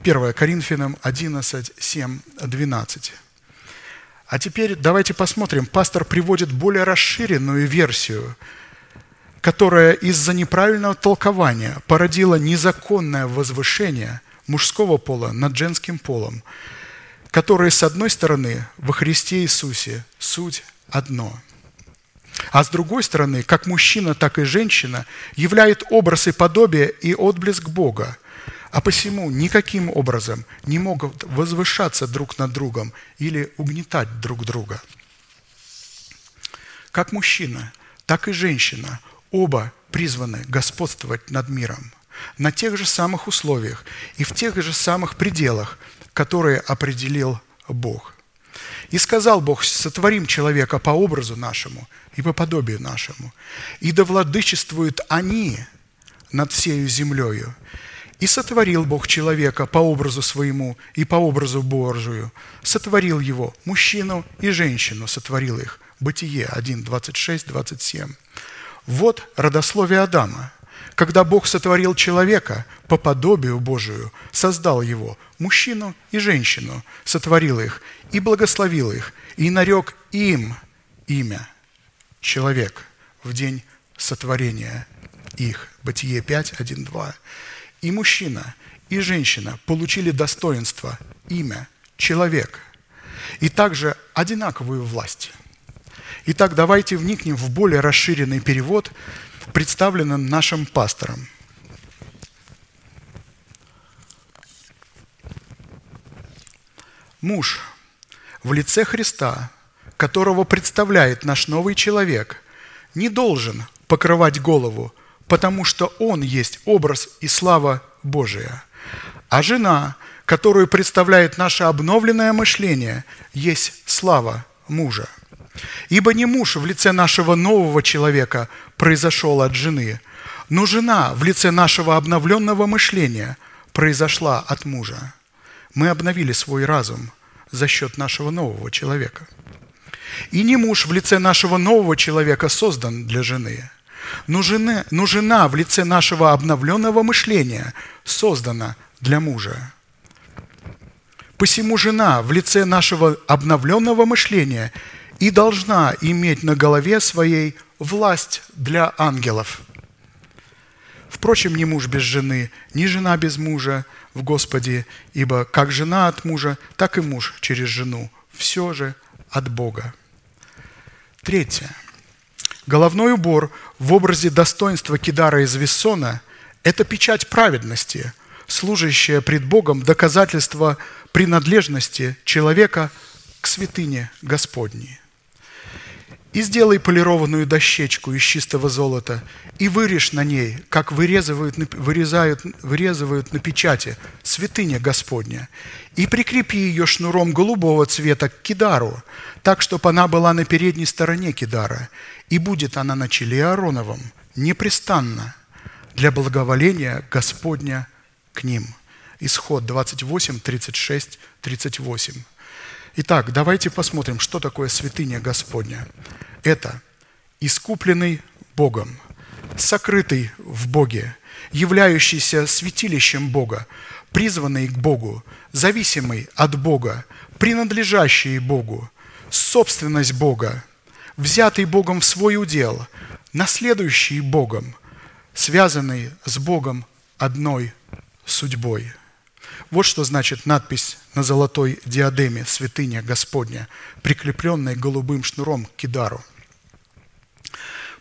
1 Коринфянам 11, 7, 12. А теперь давайте посмотрим. Пастор приводит более расширенную версию, которая из-за неправильного толкования породила незаконное возвышение мужского пола над женским полом, которые, с одной стороны, во Христе Иисусе суть одно – а с другой стороны, как мужчина, так и женщина являют образ и подобие и отблеск Бога, а посему никаким образом не могут возвышаться друг над другом или угнетать друг друга. Как мужчина, так и женщина оба призваны господствовать над миром на тех же самых условиях и в тех же самых пределах, которые определил Бог – и сказал Бог, сотворим человека по образу нашему и по подобию нашему. И да владычествуют они над всею землею. И сотворил Бог человека по образу своему и по образу Божию. Сотворил его, мужчину и женщину сотворил их. Бытие 1, 26, 27. Вот родословие Адама – когда Бог сотворил человека по подобию Божию, создал его, мужчину и женщину, сотворил их и благословил их, и нарек им имя – человек в день сотворения их. Бытие 5, 1, 2. И мужчина, и женщина получили достоинство, имя – человек, и также одинаковую власть. Итак, давайте вникнем в более расширенный перевод – представлена нашим пастором. Муж в лице Христа, которого представляет наш новый человек, не должен покрывать голову, потому что он есть образ и слава Божия. А жена, которую представляет наше обновленное мышление, есть слава мужа. Ибо не муж в лице нашего нового человека произошел от жены, но жена в лице нашего обновленного мышления произошла от мужа. Мы обновили свой разум за счет нашего нового человека. И не муж в лице нашего нового человека создан для жены, но, жены, но жена в лице нашего обновленного мышления создана для мужа. Посему жена в лице нашего обновленного мышления и должна иметь на голове своей власть для ангелов. Впрочем, ни муж без жены, ни жена без мужа в Господе, ибо как жена от мужа, так и муж через жену. Все же от Бога. Третье. Головной убор в образе достоинства Кидара из Виссона – это печать праведности, служащая пред Богом доказательство принадлежности человека к святыне Господней. И сделай полированную дощечку из чистого золота, и вырежь на ней, как вырезывают, вырезают, вырезывают на печати, святыня Господня, и прикрепи ее шнуром голубого цвета к кидару, так, чтобы она была на передней стороне кидара, и будет она на челе Аароновом, непрестанно, для благоволения Господня к ним. Исход 28, 36, 38. Итак, давайте посмотрим, что такое святыня Господня. Это искупленный Богом, сокрытый в Боге, являющийся святилищем Бога, призванный к Богу, зависимый от Бога, принадлежащий Богу, собственность Бога, взятый Богом в свой удел, наследующий Богом, связанный с Богом одной судьбой. Вот что значит надпись на золотой диадеме «Святыня Господня», прикрепленной голубым шнуром к кидару.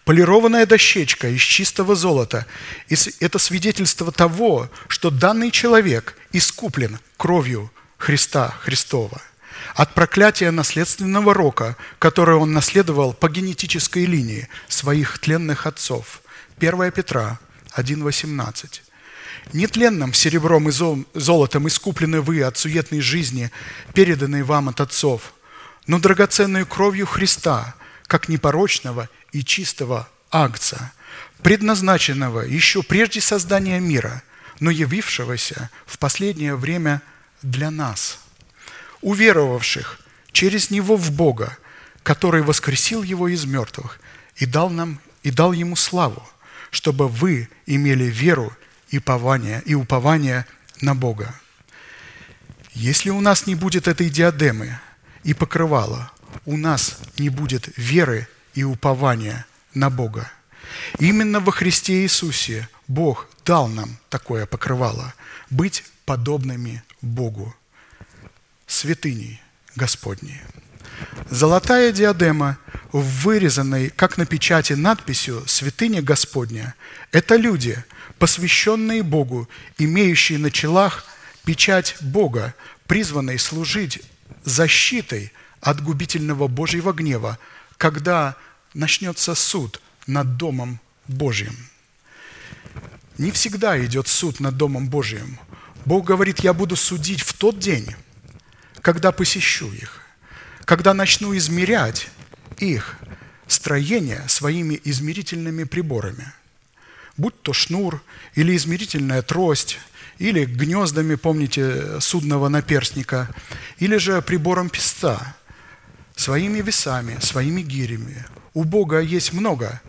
Полированная дощечка из чистого золота – это свидетельство того, что данный человек искуплен кровью Христа Христова от проклятия наследственного рока, которое он наследовал по генетической линии своих тленных отцов. 1 Петра 1,18. Нетленным серебром и золотом искуплены вы от суетной жизни, переданной вам от отцов, но драгоценной кровью Христа, как непорочного и чистого агца, предназначенного еще прежде создания мира, но явившегося в последнее время для нас, уверовавших через Него в Бога, который воскресил Его из мертвых и дал нам и дал Ему славу, чтобы вы имели веру и упование, и упование на Бога. Если у нас не будет этой диадемы и покрывала, у нас не будет веры и упования на Бога. Именно во Христе Иисусе Бог дал нам такое покрывало – быть подобными Богу, святыней Господней. Золотая диадема, вырезанной, как на печати, надписью «Святыня Господня» – это люди, посвященные Богу, имеющие на челах печать Бога, призванные служить защитой от губительного Божьего гнева, когда начнется суд над Домом Божьим. Не всегда идет суд над Домом Божьим. Бог говорит, я буду судить в тот день, когда посещу их, когда начну измерять их строение своими измерительными приборами. Будь то шнур или измерительная трость, или гнездами, помните, судного наперстника, или же прибором песца, своими весами, своими гирями. У Бога есть много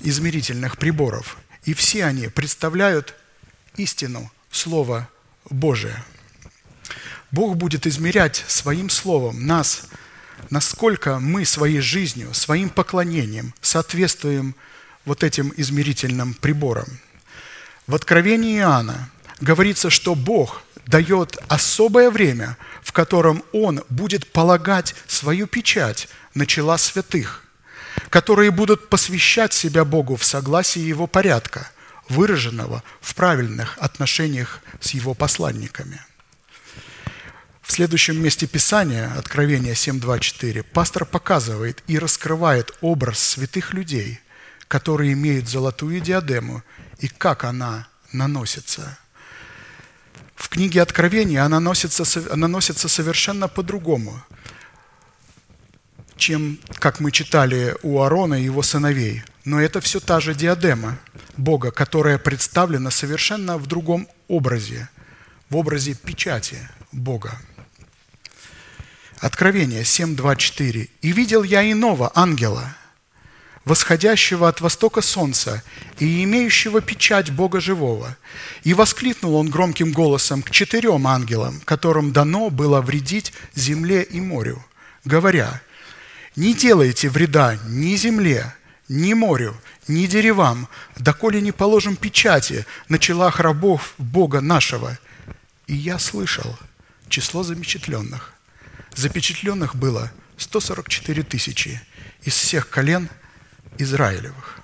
измерительных приборов, и все они представляют истину Слова Божия. Бог будет измерять своим Словом нас, насколько мы своей жизнью, своим поклонением соответствуем вот этим измерительным приборам. В Откровении Иоанна говорится, что Бог дает особое время, в котором Он будет полагать свою печать на чела святых, которые будут посвящать себя Богу в согласии Его порядка, выраженного в правильных отношениях с Его посланниками. В следующем месте Писания, Откровение 7.2.4, пастор показывает и раскрывает образ святых людей, которые имеют золотую диадему и как она наносится – в книге Откровения она носится, она носится совершенно по-другому, чем, как мы читали у Аарона и его сыновей. Но это все та же диадема Бога, которая представлена совершенно в другом образе, в образе печати Бога. Откровение 7.2.4. «И видел я иного ангела, восходящего от востока солнца и имеющего печать Бога живого. И воскликнул он громким голосом к четырем ангелам, которым дано было вредить земле и морю, говоря, «Не делайте вреда ни земле, ни морю, ни деревам, доколе не положим печати на челах рабов Бога нашего». И я слышал число запечатленных. Запечатленных было 144 тысячи из всех колен – Израилевых.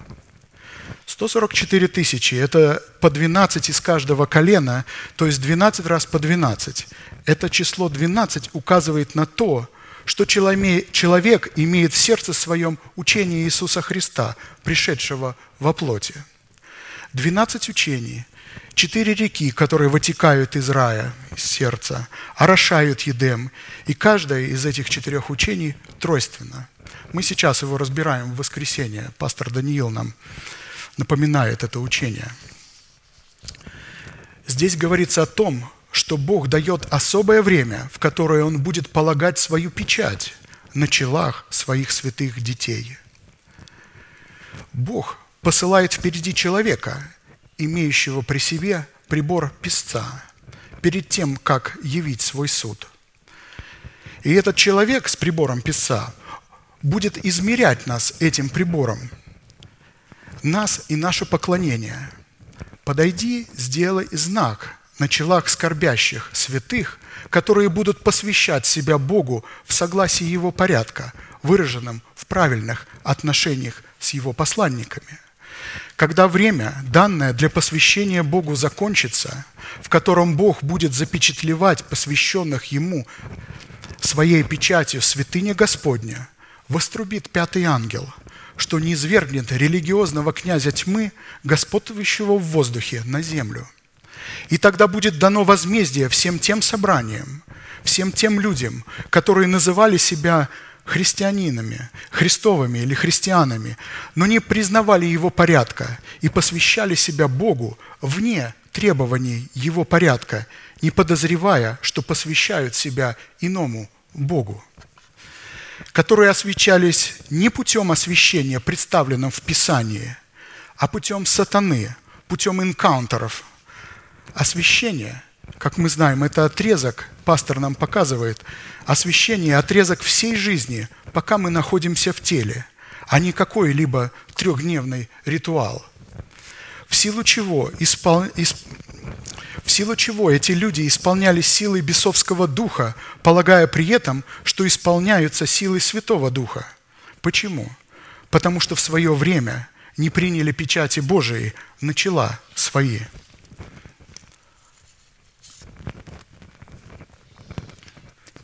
144 тысячи – это по 12 из каждого колена, то есть 12 раз по 12. Это число 12 указывает на то, что человек имеет в сердце своем учение Иисуса Христа, пришедшего во плоти. 12 учений, четыре реки, которые вытекают из рая, из сердца, орошают Едем, и каждое из этих четырех учений тройственно – мы сейчас его разбираем в воскресенье. Пастор Даниил нам напоминает это учение. Здесь говорится о том, что Бог дает особое время, в которое Он будет полагать свою печать на челах своих святых детей. Бог посылает впереди человека, имеющего при себе прибор песца, перед тем, как явить свой суд. И этот человек с прибором песца – будет измерять нас этим прибором, нас и наше поклонение. Подойди, сделай знак на челах скорбящих святых, которые будут посвящать себя Богу в согласии Его порядка, выраженным в правильных отношениях с Его посланниками. Когда время, данное для посвящения Богу, закончится, в котором Бог будет запечатлевать посвященных Ему своей печатью святыня Господня – вострубит пятый ангел, что не извергнет религиозного князя тьмы, господствующего в воздухе, на землю. И тогда будет дано возмездие всем тем собраниям, всем тем людям, которые называли себя христианинами, христовыми или христианами, но не признавали его порядка и посвящали себя Богу вне требований его порядка, не подозревая, что посвящают себя иному Богу которые освещались не путем освещения, представленным в Писании, а путем сатаны, путем инкаунтеров. Освещение как мы знаем, это отрезок, пастор нам показывает, освящение – отрезок всей жизни, пока мы находимся в теле, а не какой-либо трехдневный ритуал. В силу чего, испол... исп- в силу чего эти люди исполняли силой бесовского духа, полагая при этом, что исполняются силой Святого Духа. Почему? Потому что в свое время не приняли печати Божией, начала свои.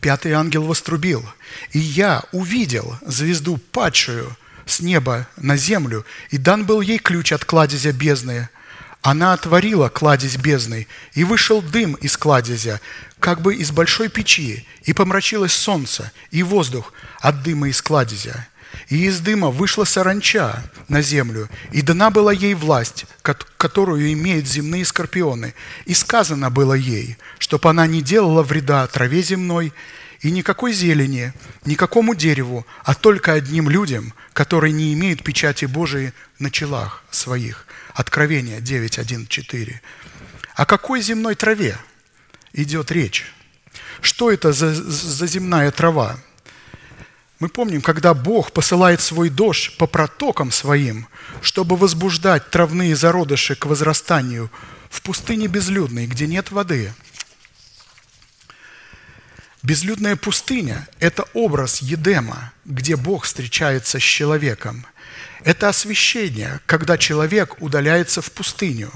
Пятый ангел вострубил, и я увидел звезду падшую с неба на землю, и дан был ей ключ от кладезя бездны. Она отворила кладезь бездны, и вышел дым из кладезя, как бы из большой печи, и помрачилось солнце и воздух от дыма из кладезя. И из дыма вышла саранча на землю, и дана была ей власть, кот- которую имеют земные скорпионы. И сказано было ей, чтоб она не делала вреда траве земной, и никакой зелени, никакому дереву, а только одним людям, которые не имеют печати Божией на челах своих. Откровение 9.1.4. О какой земной траве идет речь? Что это за, за земная трава? Мы помним, когда Бог посылает свой дождь по протокам своим, чтобы возбуждать травные зародыши к возрастанию в пустыне безлюдной, где нет воды. Безлюдная пустыня – это образ Едема, где Бог встречается с человеком. Это освящение, когда человек удаляется в пустыню.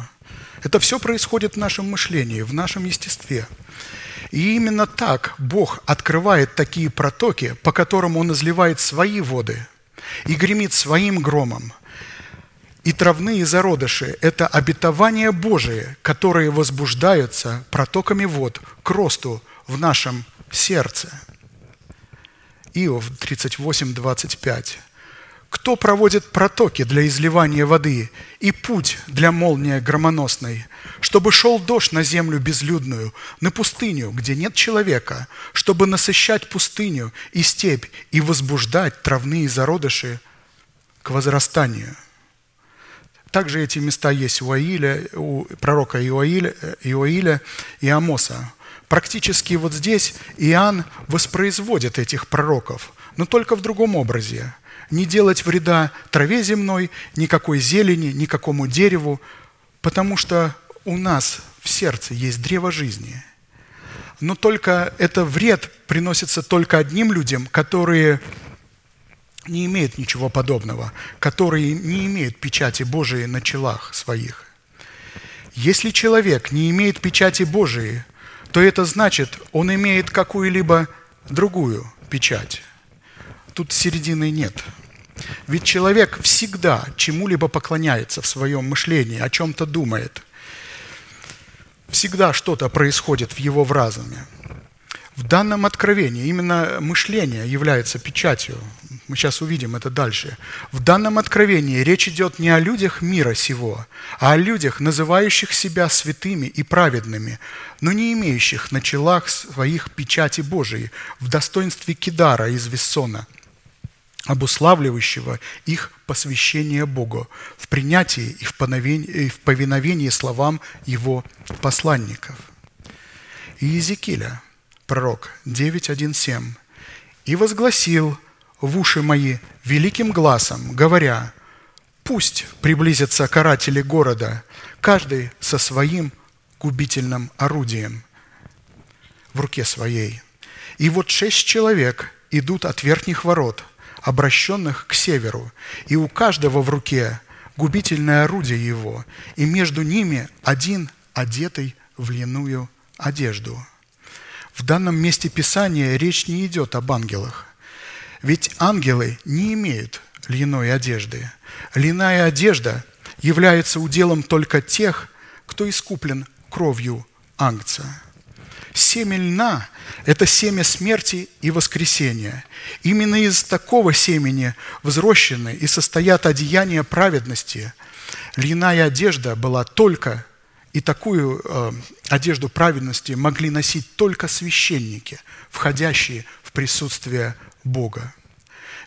Это все происходит в нашем мышлении, в нашем естестве. И именно так Бог открывает такие протоки, по которым Он изливает свои воды и гремит своим громом. И травные зародыши – это обетования Божие, которые возбуждаются протоками вод к росту в нашем сердце. Иов 38, 25. Кто проводит протоки для изливания воды и путь для молнии громоносной, чтобы шел дождь на землю безлюдную, на пустыню, где нет человека, чтобы насыщать пустыню и степь и возбуждать травные зародыши к возрастанию. Также эти места есть у Аиля, у пророка Иоиля, Иоиля и Амоса. Практически вот здесь Иоанн воспроизводит этих пророков, но только в другом образе. Не делать вреда траве земной, никакой зелени, никакому дереву, потому что у нас в сердце есть древо жизни. Но только это вред приносится только одним людям, которые не имеют ничего подобного, которые не имеют печати Божией на челах своих. Если человек не имеет печати Божией, то это значит, он имеет какую-либо другую печать. Тут середины нет. Ведь человек всегда чему-либо поклоняется в своем мышлении, о чем-то думает. Всегда что-то происходит в его разуме. В данном откровении именно мышление является печатью. Мы сейчас увидим это дальше. В данном откровении речь идет не о людях мира сего, а о людях, называющих себя святыми и праведными, но не имеющих на челах своих печати Божией в достоинстве Кидара из Вессона, обуславливающего их посвящение Богу в принятии и в в повиновении словам его посланников. Иезекииля, пророк 9.1.7. «И возгласил в уши мои великим глазом, говоря, пусть приблизятся каратели города, каждый со своим губительным орудием в руке своей. И вот шесть человек идут от верхних ворот, обращенных к северу, и у каждого в руке губительное орудие его, и между ними один одетый в льняную одежду». В данном месте Писания речь не идет об ангелах. Ведь ангелы не имеют льняной одежды. Льняная одежда является уделом только тех, кто искуплен кровью ангца. Семя льна – это семя смерти и воскресения. Именно из такого семени взрощены и состоят одеяния праведности. Льняная одежда была только и такую э, одежду праведности могли носить только священники, входящие в присутствие Бога.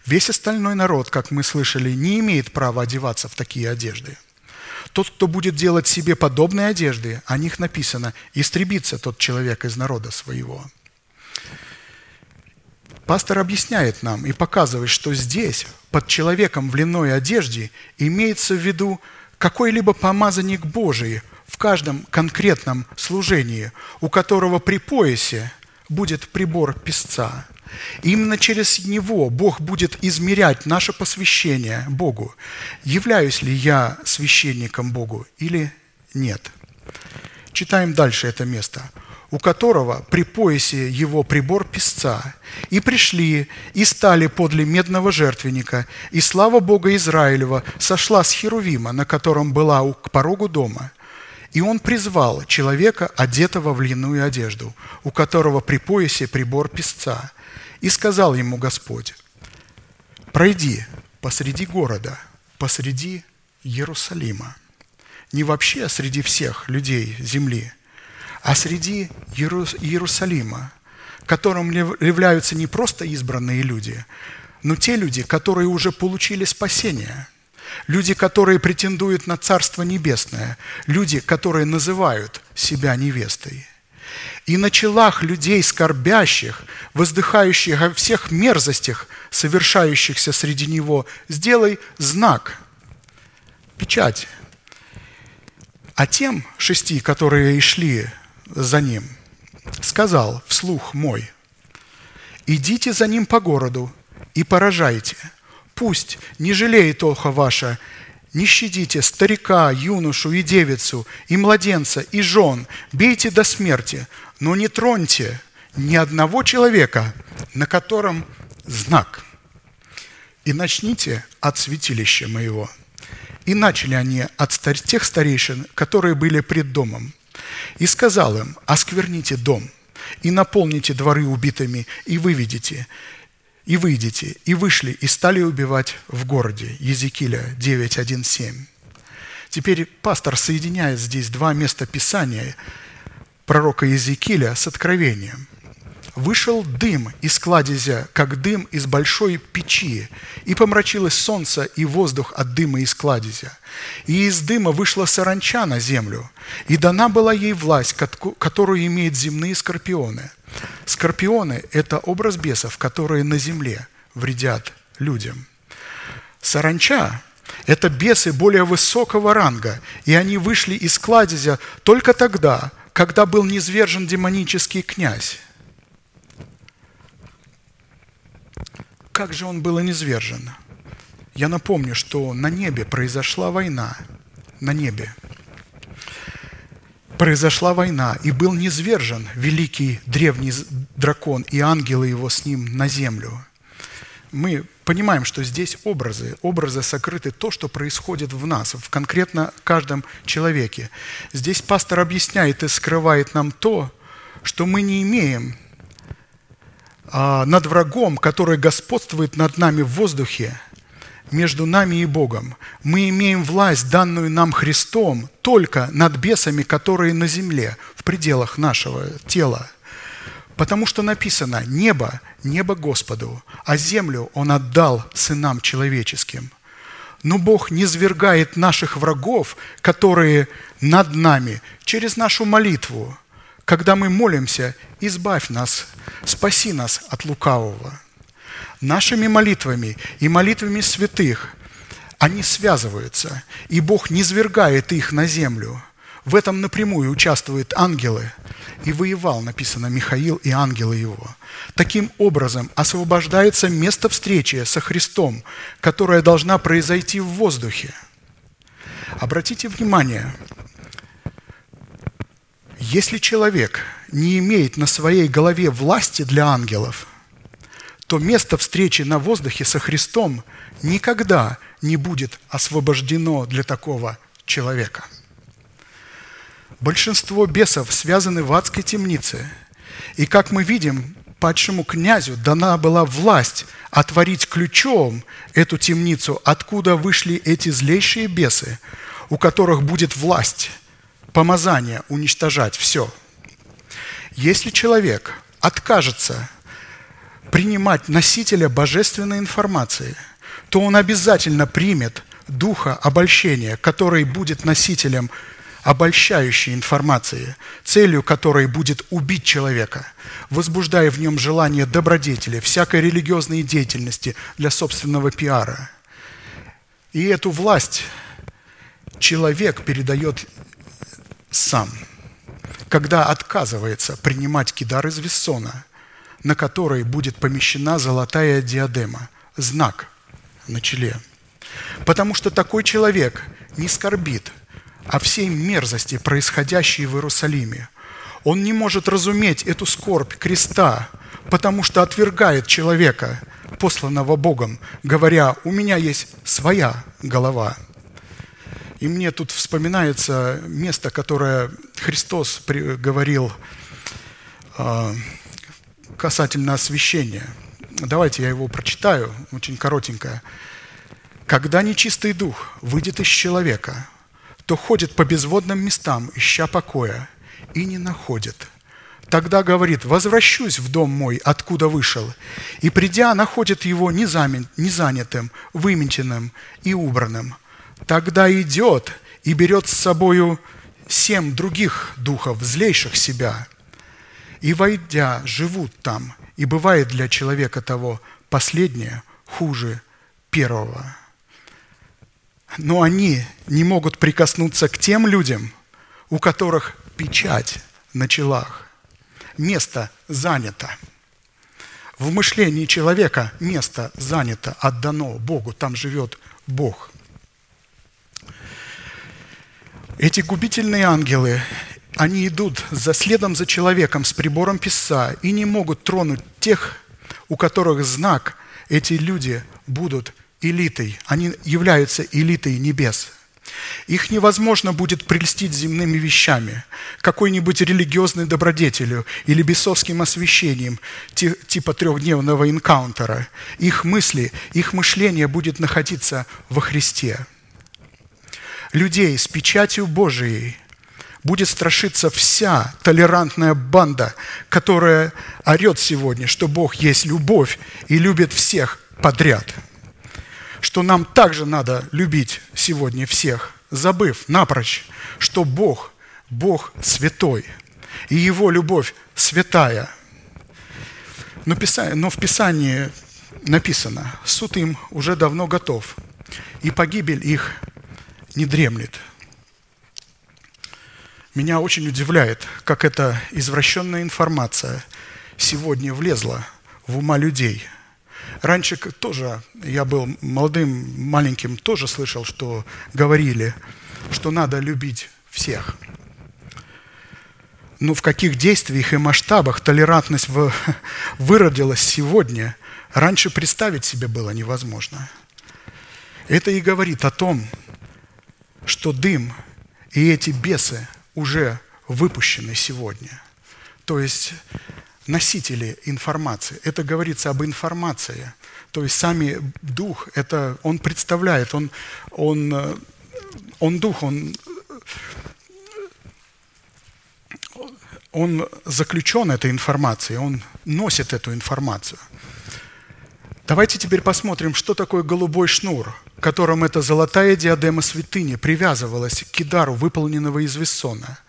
Весь остальной народ, как мы слышали, не имеет права одеваться в такие одежды. Тот, кто будет делать себе подобные одежды, о них написано, истребится тот человек из народа своего. Пастор объясняет нам и показывает, что здесь, под человеком в льняной одежде, имеется в виду какой-либо помазанник Божий в каждом конкретном служении, у которого при поясе будет прибор песца. Именно через него Бог будет измерять наше посвящение Богу. Являюсь ли я священником Богу или нет? Читаем дальше это место у которого при поясе его прибор песца. И пришли, и стали подле медного жертвенника, и слава Бога Израилева сошла с Херувима, на котором была к порогу дома. И он призвал человека, одетого в льняную одежду, у которого при поясе прибор песца. И сказал ему Господь, «Пройди посреди города, посреди Иерусалима, не вообще среди всех людей земли, а среди Иерус- Иерусалима, которым являются не просто избранные люди, но те люди, которые уже получили спасение, люди, которые претендуют на Царство Небесное, люди, которые называют себя невестой. И на челах людей скорбящих, воздыхающих о всех мерзостях, совершающихся среди него, сделай знак, печать. А тем шести, которые и шли за ним, сказал вслух мой, «Идите за ним по городу и поражайте. Пусть не жалеет оха ваша, не щадите старика, юношу и девицу, и младенца, и жен, бейте до смерти, но не троньте ни одного человека, на котором знак. И начните от святилища моего». И начали они от тех старейшин, которые были пред домом. И сказал им, оскверните дом, и наполните дворы убитыми, и выведите, и выйдете, и вышли, и стали убивать в городе. Езекииля 9.1.7. Теперь пастор соединяет здесь два места Писания пророка Езекииля с откровением. Вышел дым из кладезя, как дым из большой печи, и помрачилось солнце и воздух от дыма из кладезя. И из дыма вышла саранча на землю, и дана была ей власть, которую имеют земные скорпионы. Скорпионы – это образ бесов, которые на земле вредят людям. Саранча – это бесы более высокого ранга, и они вышли из кладезя только тогда, когда был низвержен демонический князь. Как же он был низвержен? Я напомню, что на небе произошла война. На небе. Произошла война, и был низвержен великий древний дракон и ангелы его с ним на землю. Мы понимаем, что здесь образы, образы сокрыты то, что происходит в нас, в конкретно каждом человеке. Здесь пастор объясняет и скрывает нам то, что мы не имеем а, над врагом, который господствует над нами в воздухе, между нами и Богом. Мы имеем власть, данную нам Христом, только над бесами, которые на земле, в пределах нашего тела. Потому что написано «Небо, небо Господу, а землю Он отдал сынам человеческим». Но Бог не свергает наших врагов, которые над нами, через нашу молитву. Когда мы молимся, избавь нас, спаси нас от лукавого. Нашими молитвами и молитвами святых они связываются, и Бог не свергает их на землю. В этом напрямую участвуют ангелы. И воевал, написано, Михаил и ангелы его. Таким образом освобождается место встречи со Христом, которая должна произойти в воздухе. Обратите внимание, если человек не имеет на своей голове власти для ангелов, то место встречи на воздухе со Христом никогда не будет освобождено для такого человека. Большинство бесов связаны в адской темнице. И как мы видим, падшему князю дана была власть отворить ключом эту темницу, откуда вышли эти злейшие бесы, у которых будет власть, помазание уничтожать все. Если человек откажется принимать носителя божественной информации, то он обязательно примет духа обольщения, который будет носителем обольщающей информации, целью которой будет убить человека, возбуждая в нем желание добродетели, всякой религиозной деятельности для собственного пиара. И эту власть человек передает сам, когда отказывается принимать кидар из Вессона, на который будет помещена золотая диадема, знак на челе. Потому что такой человек не скорбит – о всей мерзости, происходящей в Иерусалиме. Он не может разуметь эту скорбь креста, потому что отвергает человека, посланного Богом, говоря, у меня есть своя голова. И мне тут вспоминается место, которое Христос говорил а, касательно освящения. Давайте я его прочитаю, очень коротенько. «Когда нечистый дух выйдет из человека, то ходит по безводным местам, ища покоя, и не находит. Тогда говорит, возвращусь в дом мой, откуда вышел, и придя, находит его незанятым, выменченным и убранным. Тогда идет и берет с собою семь других духов, злейших себя, и, войдя, живут там, и бывает для человека того последнее хуже первого но они не могут прикоснуться к тем людям, у которых печать на челах. Место занято. В мышлении человека место занято, отдано Богу, там живет Бог. Эти губительные ангелы, они идут за следом за человеком с прибором писа и не могут тронуть тех, у которых знак эти люди будут элитой, они являются элитой небес. Их невозможно будет прельстить земными вещами, какой-нибудь религиозной добродетелью или бесовским освящением типа трехдневного инкаунтера. Их мысли, их мышление будет находиться во Христе. Людей с печатью Божией будет страшиться вся толерантная банда, которая орет сегодня, что Бог есть любовь и любит всех подряд – что нам также надо любить сегодня всех, забыв напрочь, что Бог, Бог святой, и Его любовь святая. Но, но в Писании написано, суд им уже давно готов, и погибель их не дремлет. Меня очень удивляет, как эта извращенная информация сегодня влезла в ума людей – Раньше тоже, я был молодым, маленьким, тоже слышал, что говорили, что надо любить всех. Но в каких действиях и масштабах толерантность [laughs] выродилась сегодня, раньше представить себе было невозможно. Это и говорит о том, что дым и эти бесы уже выпущены сегодня. То есть носители информации. Это говорится об информации. То есть сами дух, это он представляет, он, он, он дух, он, он заключен этой информацией, он носит эту информацию. Давайте теперь посмотрим, что такое голубой шнур, которым эта золотая диадема святыни привязывалась к кидару, выполненного из вессона.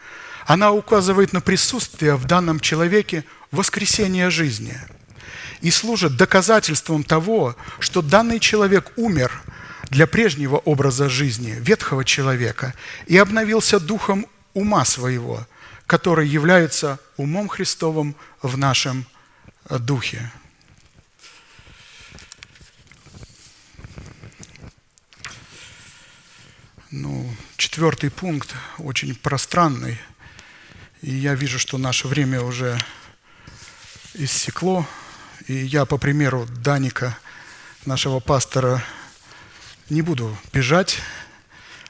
Она указывает на присутствие в данном человеке воскресения жизни и служит доказательством того, что данный человек умер для прежнего образа жизни, ветхого человека, и обновился духом ума своего, который является умом Христовым в нашем духе. Ну, четвертый пункт очень пространный. И я вижу, что наше время уже иссекло. И я, по примеру Даника, нашего пастора, не буду бежать,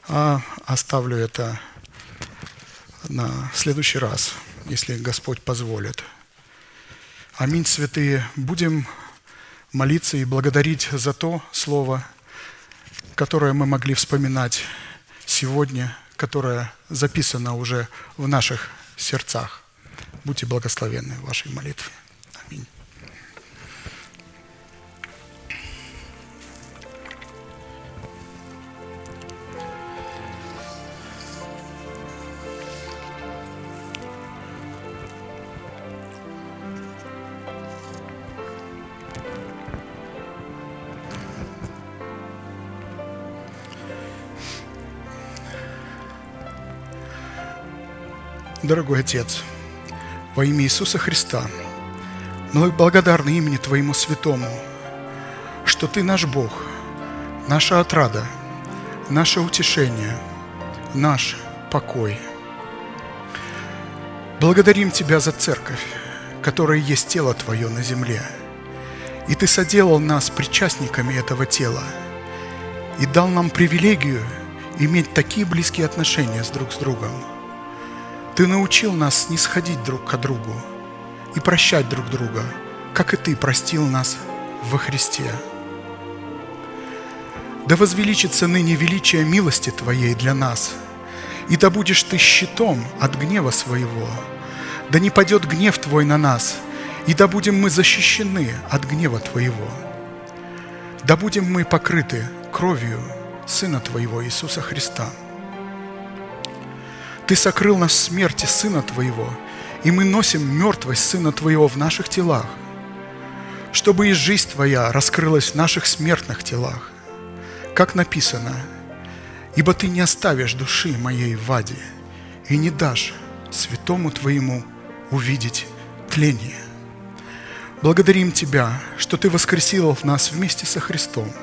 а оставлю это на следующий раз, если Господь позволит. Аминь, святые. Будем молиться и благодарить за то слово, которое мы могли вспоминать сегодня, которое записано уже в наших сердцах. Будьте благословенны в вашей молитве. Дорогой Отец, во имя Иисуса Христа, мы благодарны имени Твоему Святому, что Ты наш Бог, наша отрада, наше утешение, наш покой. Благодарим Тебя за церковь, которая есть тело Твое на земле. И Ты соделал нас причастниками этого тела и дал нам привилегию иметь такие близкие отношения с друг с другом. Ты научил нас не сходить друг к другу и прощать друг друга, как и Ты простил нас во Христе. Да возвеличится ныне величие милости Твоей для нас, и да будешь Ты щитом от гнева своего, да не падет гнев Твой на нас, и да будем мы защищены от гнева Твоего. Да будем мы покрыты кровью Сына Твоего Иисуса Христа. Ты сокрыл нас в смерти Сына Твоего, и мы носим мертвость Сына Твоего в наших телах, чтобы и жизнь Твоя раскрылась в наших смертных телах. Как написано, «Ибо Ты не оставишь души моей в аде, и не дашь святому Твоему увидеть тление». Благодарим Тебя, что Ты воскресил нас вместе со Христом –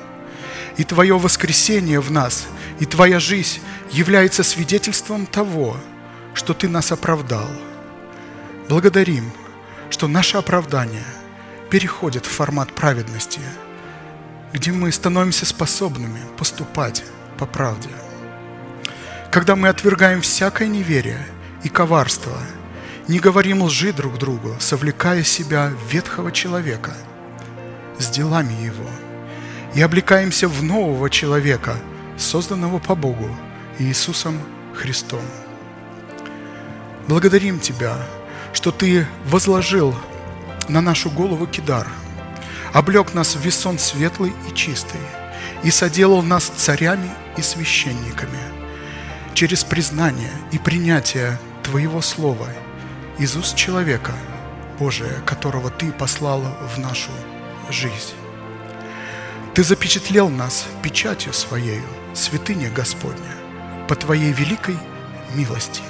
и Твое воскресение в нас, и Твоя жизнь является свидетельством того, что Ты нас оправдал. Благодарим, что наше оправдание переходит в формат праведности, где мы становимся способными поступать по правде. Когда мы отвергаем всякое неверие и коварство, не говорим лжи друг другу, совлекая себя ветхого человека с делами его – и облекаемся в нового человека, созданного по Богу, Иисусом Христом. Благодарим Тебя, что Ты возложил на нашу голову кидар, облег нас в весон светлый и чистый, и соделал нас царями и священниками через признание и принятие Твоего Слова из уст человека, Божия, которого Ты послал в нашу жизнь. Ты запечатлел нас печатью Своею, святыня Господня, по Твоей великой милости.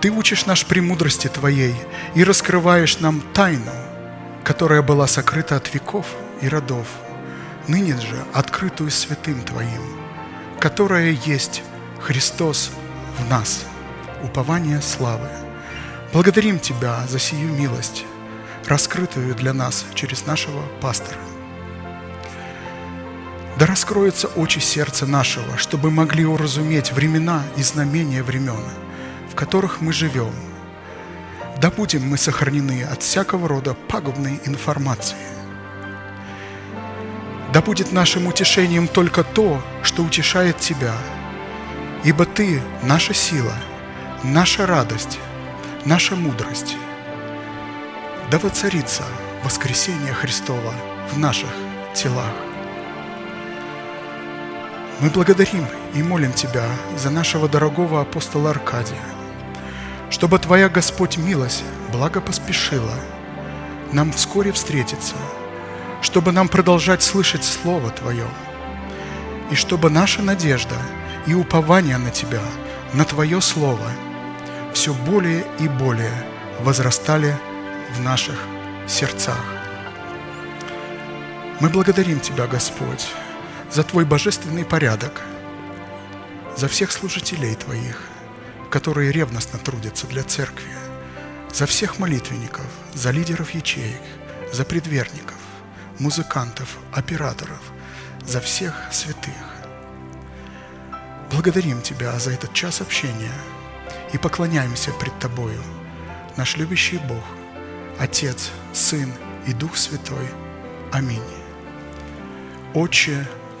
Ты учишь наш премудрости Твоей и раскрываешь нам тайну, которая была сокрыта от веков и родов, ныне же открытую святым Твоим, которая есть Христос в нас, упование славы. Благодарим Тебя за сию милость, раскрытую для нас через нашего пастора. Да раскроются очи сердца нашего, чтобы могли уразуметь времена и знамения времен, в которых мы живем. Да будем мы сохранены от всякого рода пагубной информации. Да будет нашим утешением только то, что утешает Тебя, ибо Ты – наша сила, наша радость, наша мудрость. Да воцарится воскресение Христова в наших телах. Мы благодарим и молим Тебя за нашего дорогого апостола Аркадия, чтобы Твоя, Господь, милость благо поспешила нам вскоре встретиться, чтобы нам продолжать слышать Слово Твое, и чтобы наша надежда и упование на Тебя, на Твое Слово, все более и более возрастали в наших сердцах. Мы благодарим Тебя, Господь, за Твой божественный порядок, за всех служителей Твоих, которые ревностно трудятся для Церкви, за всех молитвенников, за лидеров ячеек, за предверников, музыкантов, операторов, за всех святых. Благодарим Тебя за этот час общения и поклоняемся пред Тобою, наш любящий Бог, Отец, Сын и Дух Святой. Аминь. Отче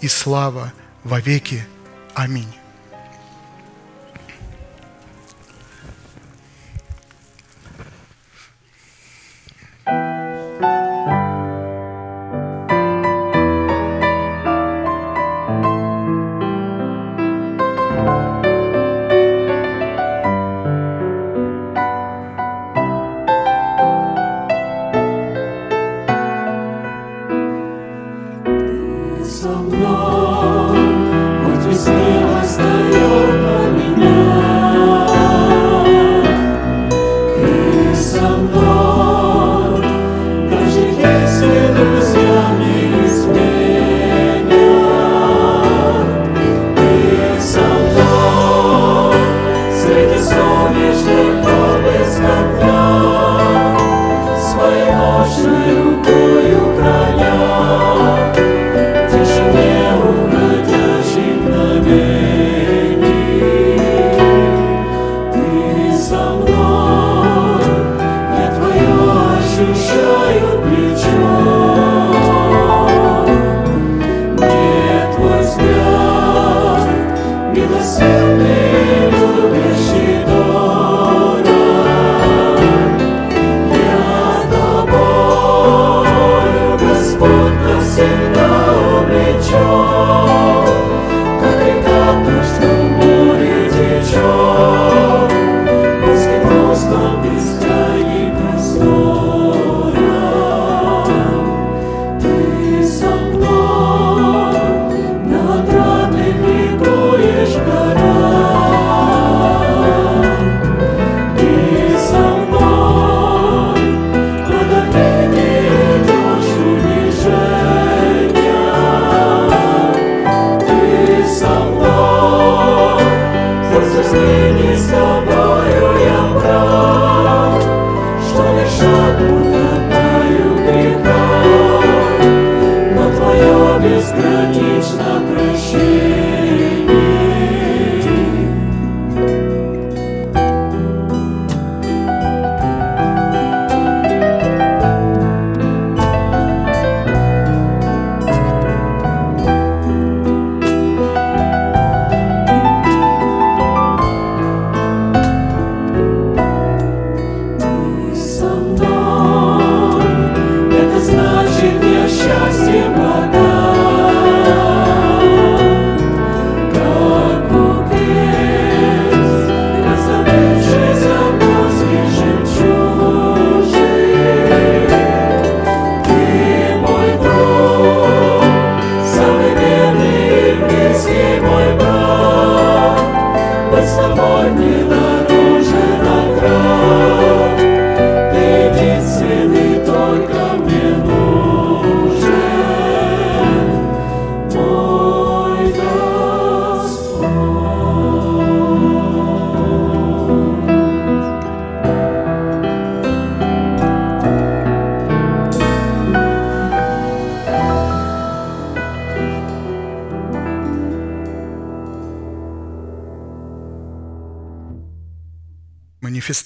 и слава во веки. Аминь.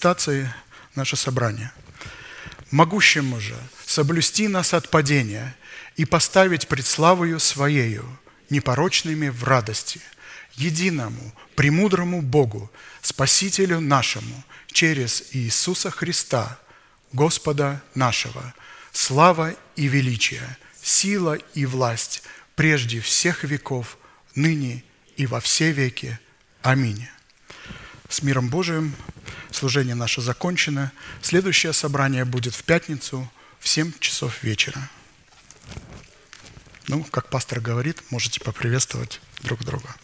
Манифестации наше собрание. Могущему же соблюсти нас от падения и поставить пред славою Своею, непорочными в радости, единому, премудрому Богу, Спасителю нашему, через Иисуса Христа, Господа нашего, слава и величие, сила и власть прежде всех веков, ныне и во все веки. Аминь. С миром Божиим служение наше закончено. Следующее собрание будет в пятницу в 7 часов вечера. Ну, как пастор говорит, можете поприветствовать друг друга.